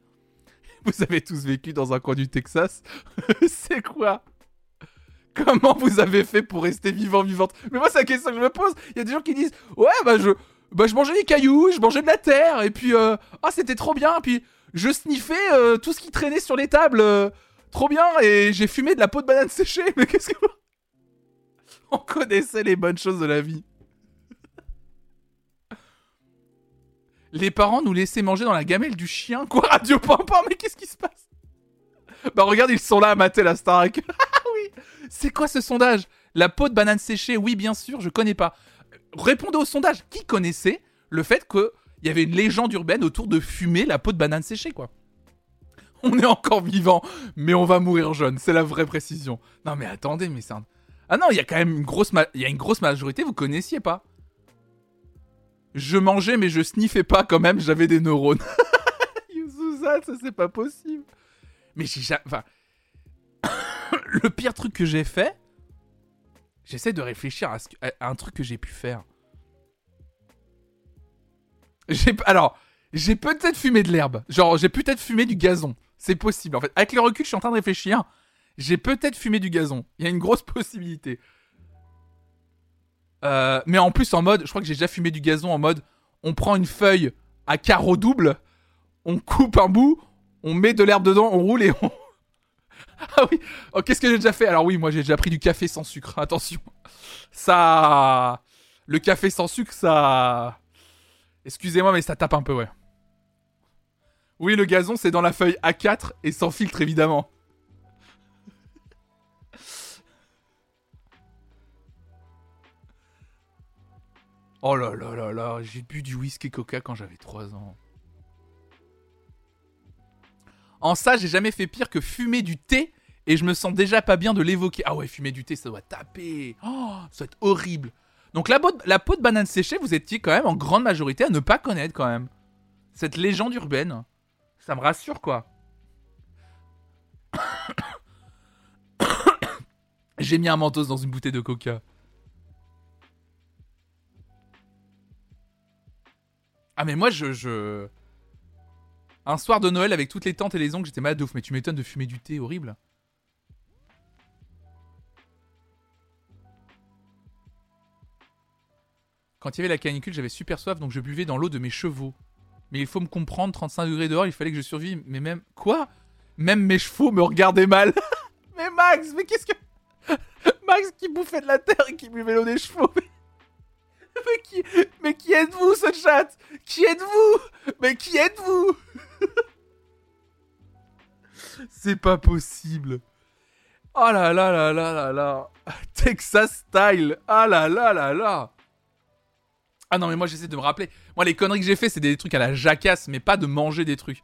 Vous avez tous vécu dans un coin du Texas? C'est quoi? Comment vous avez fait pour rester vivant, vivante? Mais moi, c'est la question que je me pose. Il y a des gens qui disent Ouais, bah je, bah, je mangeais des cailloux, je mangeais de la terre, et puis, euh, ah, c'était trop bien. Puis, je sniffais euh, tout ce qui traînait sur les tables. Euh, trop bien, et j'ai fumé de la peau de banane séchée. Mais qu'est-ce que. On connaissait les bonnes choses de la vie. Les parents nous laissaient manger dans la gamelle du chien. Quoi, Radio Pimpin Mais qu'est-ce qui se passe? Bah regarde, ils sont là à mater la Starac. Ah oui C'est quoi ce sondage? La peau de banane séchée? Oui, bien sûr, je connais pas. Répondez au sondage. Qui connaissait le fait qu'il y avait une légende urbaine autour de fumer la peau de banane séchée, quoi? On est encore vivant, mais on va mourir jeune. C'est la vraie précision. Non mais attendez, mais c'est un... Ah non, il y a quand même une grosse, majorité, vous connaissiez pas je mangeais, mais je sniffais pas quand même, j'avais des neurones. Yusuza, ça c'est pas possible. Mais j'ai jamais. Enfin. le pire truc que j'ai fait. J'essaie de réfléchir à, un truc que j'ai pu faire. J'ai. Alors. J'ai peut-être fumé de l'herbe. Genre, j'ai peut-être fumé du gazon. C'est possible. En fait, avec le recul, je suis en train de réfléchir. J'ai peut-être fumé du gazon. Il y a une grosse possibilité. Euh, mais en plus en mode, je crois que j'ai déjà fumé du gazon en mode, on prend une feuille à carreau double, on coupe un bout, on met de l'herbe dedans, on roule et on... ah oui, oh, qu'est-ce que j'ai déjà fait? Alors oui, moi j'ai déjà pris du café sans sucre, attention. Ça... Le café sans sucre, ça... Excusez-moi, mais ça tape un peu, ouais. Oui, le gazon, c'est dans la feuille A4 et sans filtre, évidemment. Oh là là là là, j'ai bu du whisky coca quand j'avais 3 ans. En ça, j'ai jamais fait pire que fumer du thé et je me sens déjà pas bien de l'évoquer. Ah ouais, fumer du thé, ça doit taper. Oh, ça doit être horrible. Donc la, la peau de banane séchée, vous étiez quand même en grande majorité à ne pas connaître quand même. Cette légende urbaine. Ça me rassure quoi. J'ai mis un mentos dans une bouteille de coca. Ah mais moi je, Un soir de Noël avec toutes les tantes et les oncles, j'étais malade de ouf, mais tu m'étonnes de fumer du thé horrible. Quand il y avait la canicule, j'avais super soif, donc je buvais dans l'eau de mes chevaux. Mais il faut me comprendre, 35 degrés dehors, il fallait que je survive. Mais même... Quoi? Même mes chevaux me regardaient mal. mais Max, mais qu'est-ce que... Max qui bouffait de la terre et qui buvait l'eau des chevaux. mais qui, mais qui êtes-vous, ce chat? Qui êtes-vous? Mais qui êtes-vous? C'est pas possible. Oh là là là là là là. Texas style. Ah là là là là. Ah non, mais moi j'essaie de me rappeler. Moi, les conneries que j'ai fait, c'est des trucs à la jacasse, mais pas de manger des trucs.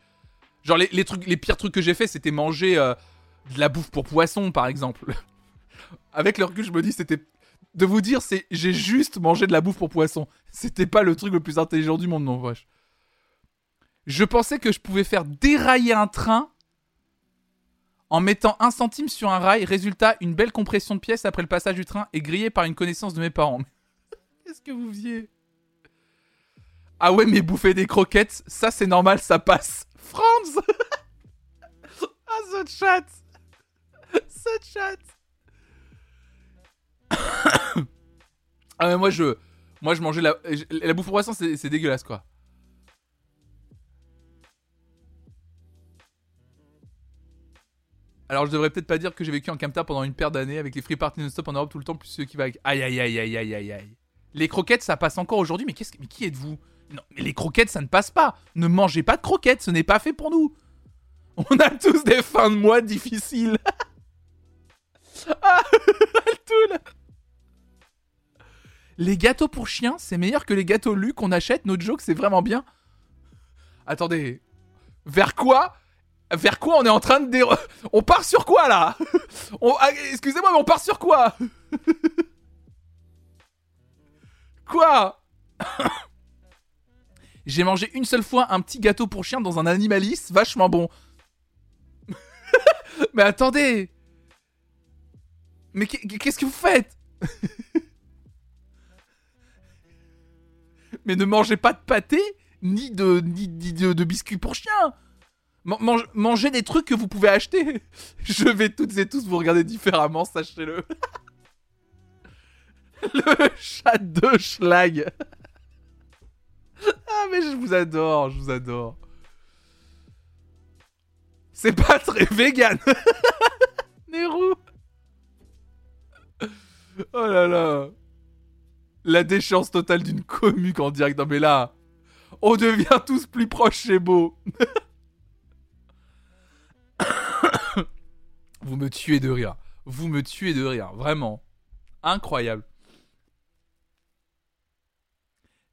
Genre, les, trucs, les pires trucs que j'ai fait, c'était manger euh, de la bouffe pour poisson, par exemple. Avec le recul, je me dis, c'était de vous dire, c'est j'ai juste mangé de la bouffe pour poisson. C'était pas le truc le plus intelligent du monde, non, wesh. Je pensais que je pouvais faire dérailler un train en mettant un centime sur un rail. Résultat, une belle compression de pièces après le passage du train et grillé par une connaissance de mes parents. Qu'est-ce que vous faisiez Ah ouais, mais bouffer des croquettes, ça c'est normal, ça passe. Franz Ah, ce chat Ce chat ah mais moi je moi je mangeais la la bouffe au poisson c'est dégueulasse quoi. Alors je devrais peut-être pas dire que j'ai vécu en camtar pendant une paire d'années avec les free parties non-stop en Europe tout le temps, plus ceux qui va avec. Aïe aïe aïe aïe aïe aïe aïe. Les croquettes, ça passe encore aujourd'hui, mais, qu'est-ce que... mais qui êtes-vous? Non, mais les croquettes, ça ne passe pas. Ne mangez pas de croquettes, ce n'est pas fait pour nous. On a tous des fins de mois difficiles. ah, tout là. Les gâteaux pour chiens, c'est meilleur que les gâteaux lus qu'on achète. Notre joke, c'est vraiment bien. Attendez. Vers quoi Vers quoi on est en train de... Dé... On part sur quoi là ah, Excusez-moi, mais on part sur quoi Quoi J'ai mangé une seule fois un petit gâteau pour chien dans un animaliste, vachement bon. mais attendez Mais qu'est-ce que vous faites Mais ne mangez pas de pâté, ni de, ni, de, biscuits pour chien Mangez des trucs que vous pouvez acheter Je vais toutes et tous vous regarder différemment, sachez-le. Le chat de schlag Ah mais je vous adore, je vous adore. C'est pas très vegan Nérou Oh là là La déchéance totale d'une commuque en direct. Non mais là, on devient tous plus proches, c'est beau. Vous me tuez de rire. Vous me tuez de rire. Vraiment. Incroyable.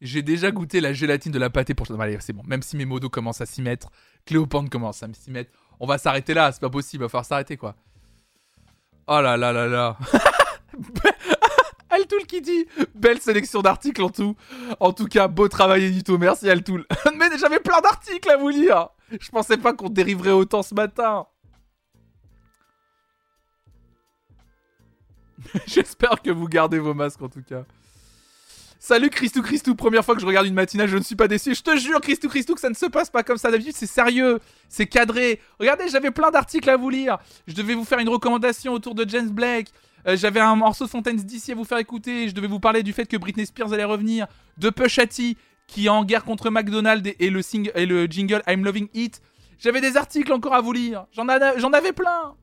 J'ai déjà goûté la gélatine de la pâté pour... Allez, c'est bon. Même si mes modos commencent à s'y mettre, Cléopâtre commence à s'y mettre. On va s'arrêter là, c'est pas possible, il va falloir s'arrêter quoi. Oh là là là là. Altoul qui dit Belle sélection d'articles en tout. En tout cas, beau travail édito. Merci Altoul. Mais j'avais plein d'articles à vous lire. Je pensais pas qu'on dériverait autant ce matin. J'espère que vous gardez vos masques en tout cas. Salut Christou Christou, première fois que je regarde une matinale, je ne suis pas déçu. Je te jure Christou Christou que ça ne se passe pas comme ça d'habitude, c'est sérieux, c'est cadré. Regardez, j'avais plein d'articles à vous lire. Je devais vous faire une recommandation autour de James Blake. Euh, j'avais un morceau de Fontaines d'ici à vous faire écouter. Je devais vous parler du fait que Britney Spears allait revenir. De Pushati qui est en guerre contre McDonald's et, le, et le jingle I'm Loving It. J'avais des articles encore à vous lire. J'en avais plein.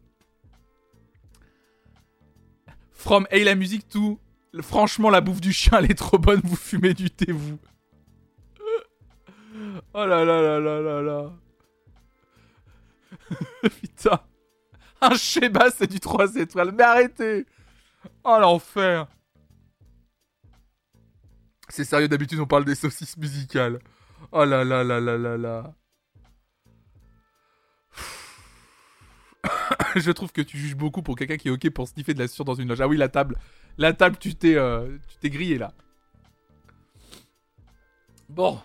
From Hey la musique tout Franchement, la bouffe du chien, elle est trop bonne. Vous fumez du thé, vous. Oh là là là là là là. Putain. Un Sheba, c'est du 3 étoiles. Mais arrêtez. Oh l'enfer. C'est sérieux, d'habitude, on parle des saucisses musicales. Oh là là là là là là. je trouve que tu juges beaucoup pour quelqu'un qui est ok pour sniffer de la sueur dans une loge. Ah oui, la table. La table, tu t'es, euh, grillé là. Bon.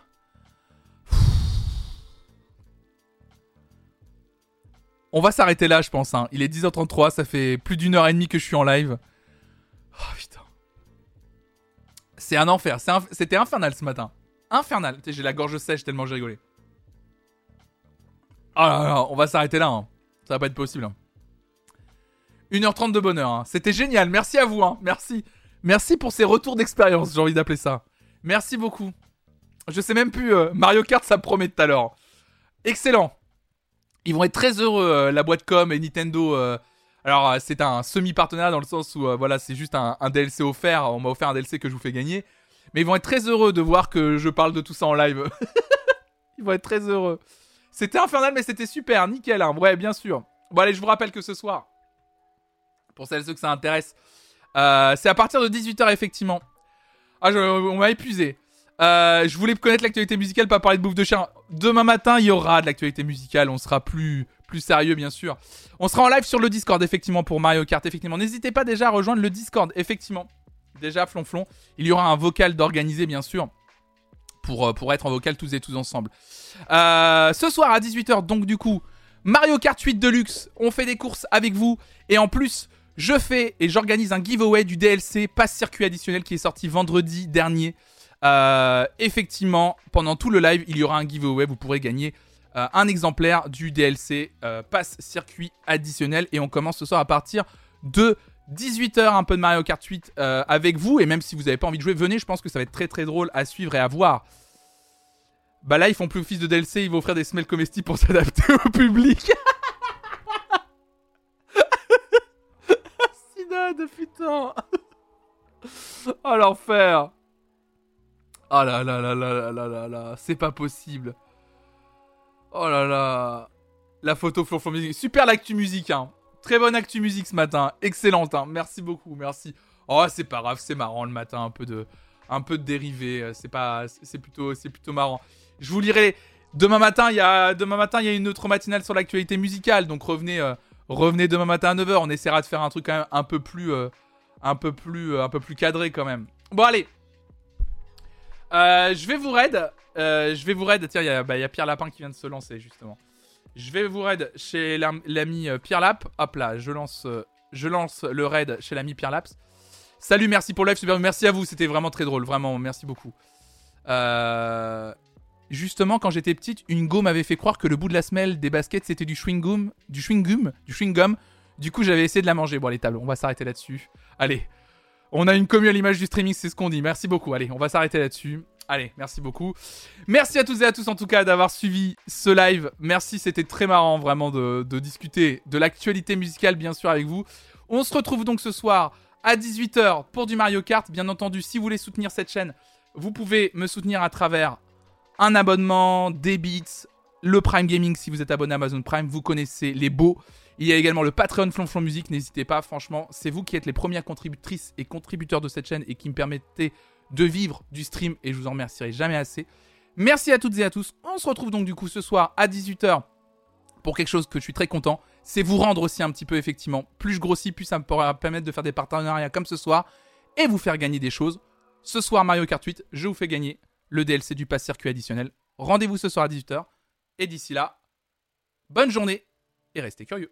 On va s'arrêter là, je pense. Hein. Il est 10h33, ça fait plus d'une heure et demie que je suis en live. Oh putain. C'est un enfer. C'était infernal ce matin. Infernal. J'ai la gorge sèche tellement j'ai rigolé. Oh là là, on va s'arrêter là. Hein. Ça va pas être possible. Hein. 1h30 de bonheur. Hein. C'était génial. Merci à vous. Hein. Merci. Merci pour ces retours d'expérience, j'ai envie d'appeler ça. Merci beaucoup. Je sais même plus. Euh, Mario Kart, ça promet tout à l'heure. Excellent. Ils vont être très heureux, euh, la boîte com et Nintendo. Euh. Alors, c'est un semi-partenariat dans le sens où, voilà, c'est juste un, un, DLC offert. On m'a offert un DLC que je vous fais gagner. Mais ils vont être très heureux de voir que je parle de tout ça en live. ils vont être très heureux. C'était infernal, mais c'était super. Nickel. Hein. Ouais, bien sûr. Bon, allez, je vous rappelle que ce soir, pour celles et ceux que ça intéresse. Euh, c'est à partir de 18h, effectivement. Ah, on m'a épuisé. Euh, je voulais connaître l'actualité musicale, pas parler de bouffe de chien. Demain matin, il y aura de l'actualité musicale. On sera plus, plus sérieux, bien sûr. On sera en live sur le Discord, effectivement, pour Mario Kart. Effectivement, n'hésitez pas déjà à rejoindre le Discord, effectivement. Déjà, flonflon. Il y aura un vocal d'organiser, bien sûr. Pour, euh, pour être en vocal tous et tous ensemble. ce soir à 18h, donc du coup, Mario Kart 8 Deluxe. On fait des courses avec vous. Et en plus, je fais et j'organise un giveaway du DLC Pass Circuit additionnel qui est sorti vendredi dernier. Euh, effectivement, pendant tout le live, il y aura un giveaway. Vous pourrez gagner euh, un exemplaire du DLC euh, Pass Circuit additionnel. Et on commence ce soir à partir de 18h, un peu de Mario Kart 8 avec vous. Et même si vous n'avez pas envie de jouer, venez. Je pense que ça va être très très drôle à suivre et à voir. Bah là, ils font plus office de DLC. Ils vont offrir des smells comestibles pour s'adapter au public. malade, putain. oh l'enfer. Oh là là là là là là là c'est pas possible. Oh là là. La photo Flonflon Musique. Super l'actu musique, hein. Très bonne actu musique ce matin. Excellente, hein. Merci beaucoup, merci. Oh, c'est pas grave, c'est marrant le matin, un peu de, un peu de dérivé. C'est pas, c'est plutôt, c'est plutôt marrant. Je vous lirai. Demain matin, il y a, demain une autre matinale sur l'actualité musicale. Donc revenez, euh, demain matin à 9h. On essaiera de faire un truc un peu plus, euh, un peu plus, euh, un peu plus cadré quand même. Bon allez. je vais vous raid. je vais vous raid. Tiens, bah, il y, a Pierre Lapin qui vient de se lancer justement. Je vais vous raid chez l'ami Pierre Lap. Hop là, je lance, je lance le raid chez l'ami Pierre Laps. Salut, merci pour le live, super, merci à vous, c'était vraiment très drôle, vraiment, merci beaucoup. Euh, justement, quand j'étais petite, une go m'avait fait croire que le bout de la semelle des baskets c'était du chewing gum, du chewing gum, du chewing gum. Du coup, j'avais essayé de la manger. Bon, allez, table, on va s'arrêter là-dessus. Allez, on a une commu à l'image du streaming, c'est ce qu'on dit. Merci beaucoup. Allez, on va s'arrêter là-dessus. Allez, merci beaucoup. Merci à tous et à tous en tout cas d'avoir suivi ce live. Merci, c'était très marrant vraiment de, de discuter de l'actualité musicale bien sûr avec vous. On se retrouve donc ce soir à 18h pour du Mario Kart. Bien entendu, si vous voulez soutenir cette chaîne, vous pouvez me soutenir à travers un abonnement, des bits, le Prime Gaming si vous êtes abonné à Amazon Prime, vous connaissez les beaux. Il y a également le Patreon Flonflon Musique, n'hésitez pas, franchement, c'est vous qui êtes les premières contributrices et contributeurs de cette chaîne et qui me permettez de vivre du stream et je vous en remercierai jamais assez. Merci à toutes et à tous. On se retrouve donc du coup ce soir à 18h pour quelque chose que je suis très content c'est vous rendre aussi un petit peu, effectivement. Plus je grossis, plus ça me pourra permettre de faire des partenariats comme ce soir et vous faire gagner des choses. Ce soir, Mario Kart 8, je vous fais gagner le DLC du pass circuit additionnel. Rendez-vous ce soir à 18h. Et d'ici là, bonne journée et restez curieux.